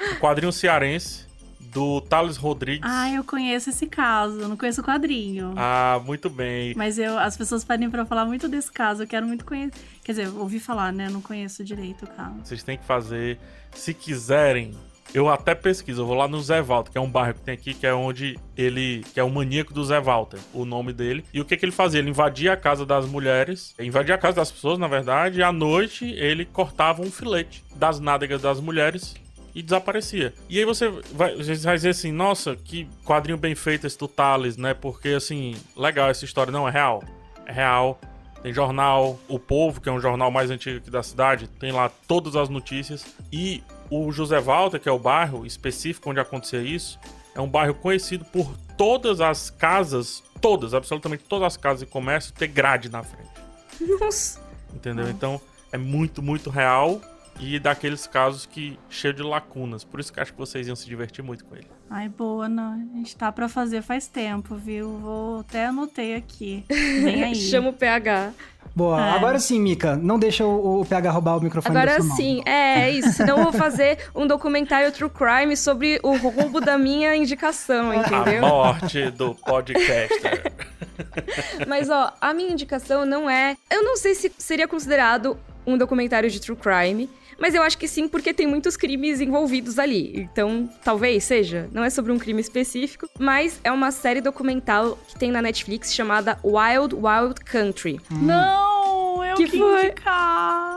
Um quadrinho cearense do Thales Rodrigues. Ah, eu conheço esse caso. Eu não conheço o quadrinho. Ah, muito bem. Mas eu, as pessoas pedem pra falar muito desse caso. Eu quero muito conhecer. Quer dizer, ouvi falar, né? Eu não conheço direito o caso. Vocês têm que fazer. Se quiserem, eu até pesquiso. Eu vou lá no Zé Walter, que é um bairro que tem aqui, que é onde ele. que é o maníaco do Zé Walter, o nome dele. E o que, que ele fazia? Ele invadia a casa das mulheres, invadia a casa das pessoas, na verdade, e à noite ele cortava um filete das nádegas das mulheres e desaparecia. E aí você vai, você vai dizer assim, nossa, que quadrinho bem feito esse do né? Porque assim, legal essa história. Não, é real. É real. Tem jornal O Povo, que é um jornal mais antigo aqui da cidade, tem lá todas as notícias. E o José Walter, que é o bairro específico onde acontecia isso, é um bairro conhecido por todas as casas, todas, absolutamente todas as casas e comércio ter grade na frente. Nossa. Entendeu? Então é muito, muito real e daqueles casos que cheio de lacunas. Por isso que acho que vocês iam se divertir muito com ele. Ai, boa, não. A gente tá pra fazer faz tempo, viu? Vou até anotei aqui. Vem aí. Chama o PH. Boa. É. Agora sim, Mika, não deixa o, o PH roubar o microfone da Agora sua mão. sim, é, é isso. Senão eu vou fazer um documentário True Crime sobre o roubo da minha indicação, A entendeu? morte do podcaster. Mas ó, a minha indicação não é. Eu não sei se seria considerado um documentário de true crime, mas eu acho que sim, porque tem muitos crimes envolvidos ali. Então, talvez seja. Não é sobre um crime específico, mas é uma série documental que tem na Netflix chamada Wild Wild Country. Não, eu Que que, foi? indicar.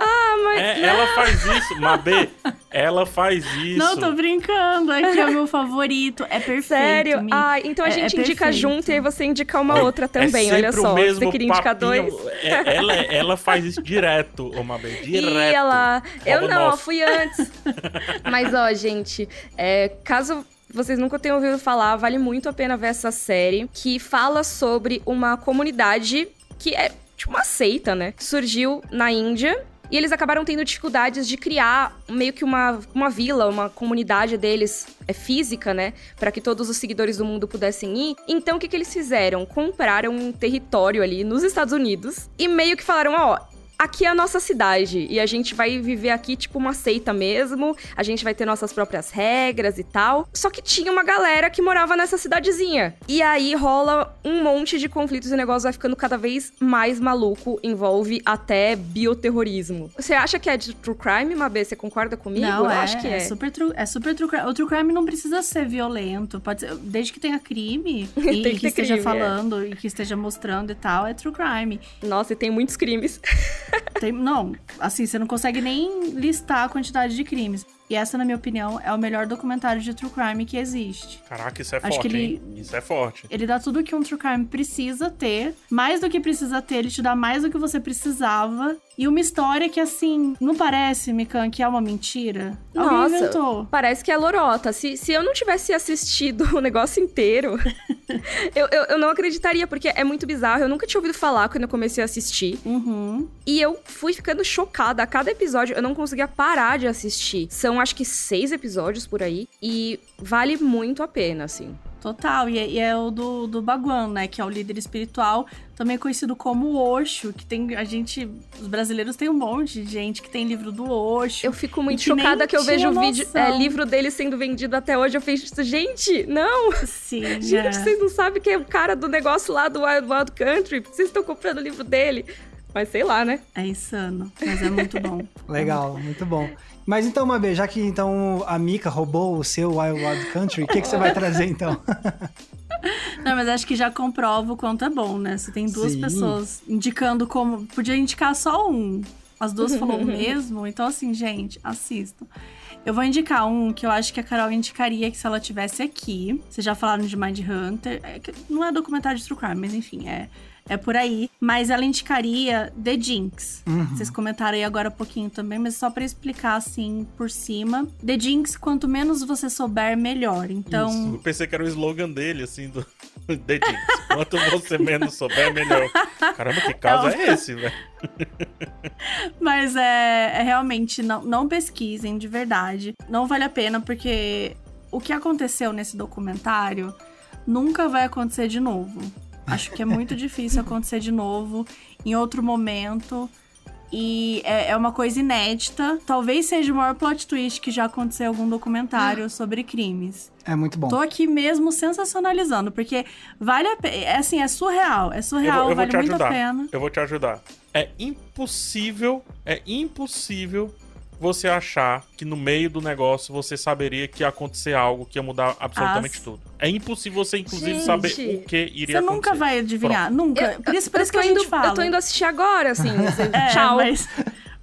É, ela faz isso, Mabê. Ela faz isso. Não, tô brincando. É que é o meu favorito. É perfeito. Sério? Mi. Ah, então a É- gente é indica perfeito. junto e aí você indica uma outra também, é olha sempre só. O mesmo Você queria indicar papinho. dois? É, ela, ela faz isso direto, ô Mabê. Direto. E ela. Eu não, eu nosso. fui antes. Mas, ó, gente, é, caso vocês nunca tenham ouvido falar, vale muito a pena ver essa série que fala sobre uma comunidade que é tipo uma seita, né? Surgiu na Índia. E eles acabaram tendo dificuldades de criar meio que uma, uma vila, uma comunidade deles é física, né? Para que todos os seguidores do mundo pudessem ir. Então, o que, que eles fizeram? Compraram um território ali nos Estados Unidos e meio que falaram: ó, aqui é a nossa cidade e a gente vai viver aqui tipo uma seita mesmo, a gente vai ter nossas próprias regras e tal. Só que tinha uma galera que morava nessa cidadezinha. E aí rola um monte de conflitos e o negócio vai ficando cada vez mais maluco, envolve até bioterrorismo. Você acha que é de true crime, Mabê? Você concorda comigo? Não, Eu é, acho que é. super true, é super true crime. O true crime não precisa ser violento. Pode ser, desde que tenha crime e que que, esteja crime, é. falando e que esteja mostrando e tal, é true crime. Nossa, e tem muitos crimes. Tem- não, assim, você não consegue nem listar a quantidade de crimes. E essa, na minha opinião, é o melhor documentário de true crime que existe. Caraca, isso é Acho forte, que ele- hein? Isso é forte. Ele dá tudo que um true crime precisa ter, mais do que precisa ter, ele te dá mais do que você precisava. E uma história que, assim, não parece, Mikan, que é uma mentira. Alguém Nossa. inventou. Parece que é lorota. Se, se eu não tivesse assistido o negócio inteiro, eu, eu, eu não acreditaria, porque é muito bizarro. Eu nunca tinha ouvido falar quando eu comecei a assistir. Uhum. E eu fui ficando chocada. A cada episódio eu não conseguia parar de assistir. São acho que seis episódios por aí. E vale muito a pena, assim. Total, e é, e é o do, do Baguan, né? Que é o líder espiritual, também conhecido como Osho, que tem. A gente. Os brasileiros têm um monte de gente que tem livro do Osho. Eu fico muito que chocada que eu vejo o vídeo, é, livro dele sendo vendido até hoje. Eu fiz isso, gente, não! Sim, Gente, é. vocês não sabem quem é o cara do negócio lá do Wild Wild Country? Vocês estão comprando o livro dele. Mas sei lá, né? é insano, mas é muito bom. Legal, muito bom. Mas então, Mabê, já que então a Mika roubou o seu Wild Wild Country, o que, que você vai trazer então? Não, mas acho que já comprova o quanto é bom, né? Se tem duas Sim. pessoas indicando como. Podia indicar só um. As duas falou o mesmo. Então, assim, gente, assistam. Eu vou indicar um que eu acho que a Carol indicaria que se ela tivesse aqui. Vocês já falaram de Mind Hunter. É não é documentário de True Crime, mas enfim, é, é por aí. Mas ela indicaria The Jinx. Uhum. Vocês comentaram aí agora há pouquinho também, mas só pra explicar assim por cima. The Jinx, quanto menos você souber, melhor. Então. Eu pensei que era o slogan dele, assim, do dedinhos. Quanto você menos souber, melhor. Caramba, que caso é, esse, velho? Mas é, é realmente, não, não pesquisem de verdade. Não vale a pena, porque o que aconteceu nesse documentário nunca vai acontecer de novo. Acho que é muito difícil acontecer de novo em outro momento. E é, é uma coisa inédita. Talvez seja o maior plot twist que já aconteceu em algum documentário sobre crimes. É muito bom. Tô aqui mesmo sensacionalizando, porque vale a pena. É assim, é surreal. É Eu surreal, vou, eu vou vale te muito ajudar. a pena. Eu vou te ajudar. É impossível, é impossível você achar que no meio do negócio você saberia que ia acontecer algo que ia mudar absolutamente Ah, tudo. É impossível você, inclusive, Gente. saber o que iria Você nunca acontecer. vai adivinhar, nunca. por isso, por eu isso que a gente indo, fala. Eu tô indo assistir agora, assim. É, Tchau. Mas,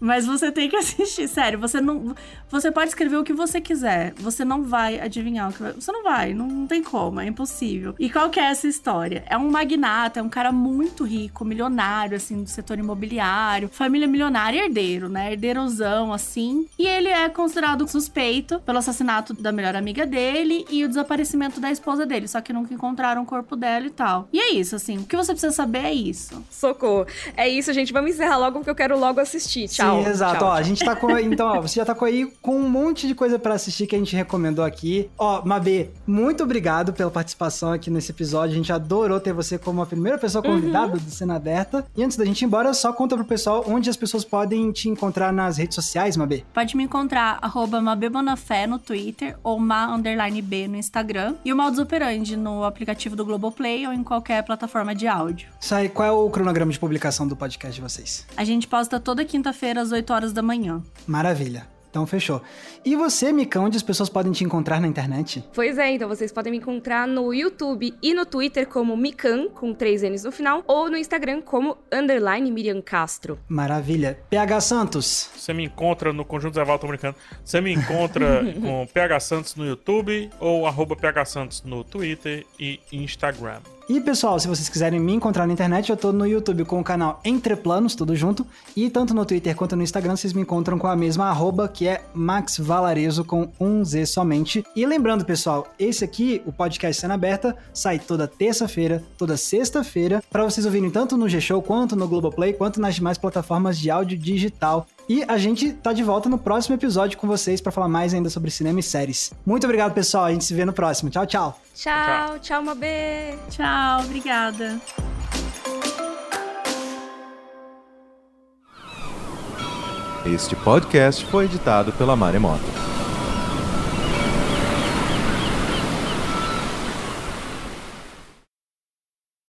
mas você tem que assistir, sério. Você não, você pode escrever o que você quiser. Você não vai adivinhar o que vai. Você não vai, não, não tem como, é impossível. E qual que é essa história? É um magnata, é um cara muito rico, milionário, assim, do setor imobiliário, família milionária, herdeiro, né? Herdeirozão, assim. E ele é considerado suspeito pelo assassinato da melhor amiga dele e o desaparecimento da esposa dele. Só que nunca encontraram o corpo dela e tal. E é isso, assim. O que você precisa saber é isso. Socorro. É isso, gente. Vamos encerrar logo porque eu quero logo assistir. Tchau. Sim, exato. Tchau, ó, tchau. a gente tá com. Então, ó, você já tá com aí com um monte de coisa pra assistir que a gente recomendou aqui. Ó, Mabê, muito obrigado pela participação aqui nesse episódio. A gente adorou ter você como a primeira pessoa convidada do Cena Aberta. E antes da gente ir embora, só conta pro pessoal onde as pessoas podem te encontrar nas redes sociais, Mabê. Pode me encontrar arroba Mabebonafé no Twitter ou ma underline B no Instagram e o Modus Operandi no aplicativo do Globoplay ou em qualquer plataforma de áudio. Isso aí, qual é o cronograma de publicação do podcast de vocês? A gente posta toda quinta-feira às 8 horas da manhã. Maravilha. Então fechou. E você, Mica, onde as pessoas podem te encontrar na internet? Pois é, então vocês podem me encontrar no YouTube e no Twitter como Mikan, com três N's no final, ou no Instagram como underline Miriam Castro. Maravilha. PH Santos. Você me encontra no Conjunto Zé Val, tô brincando. Você me encontra com PH Santos no YouTube ou arroba PH Santos no Twitter e Instagram. E pessoal, se vocês quiserem me encontrar na internet, eu tô no YouTube com o canal Entre Planos, tudo junto. E tanto no Twitter quanto no Instagram, vocês me encontram com a mesma arroba, que é Max Valarezo com um Z somente. E lembrando, pessoal, esse aqui, o podcast Cena Aberta, sai toda terça-feira, toda sexta-feira, para vocês ouvirem tanto no G-Show, quanto no Globoplay, quanto nas demais plataformas de áudio digital. E a gente tá de volta no próximo episódio com vocês para falar mais ainda sobre cinema e séries. Muito obrigado, pessoal. A gente se vê no próximo. Tchau, tchau. Tchau, tchau, Mabê! Tchau, obrigada. Este podcast foi editado pela Maremoto.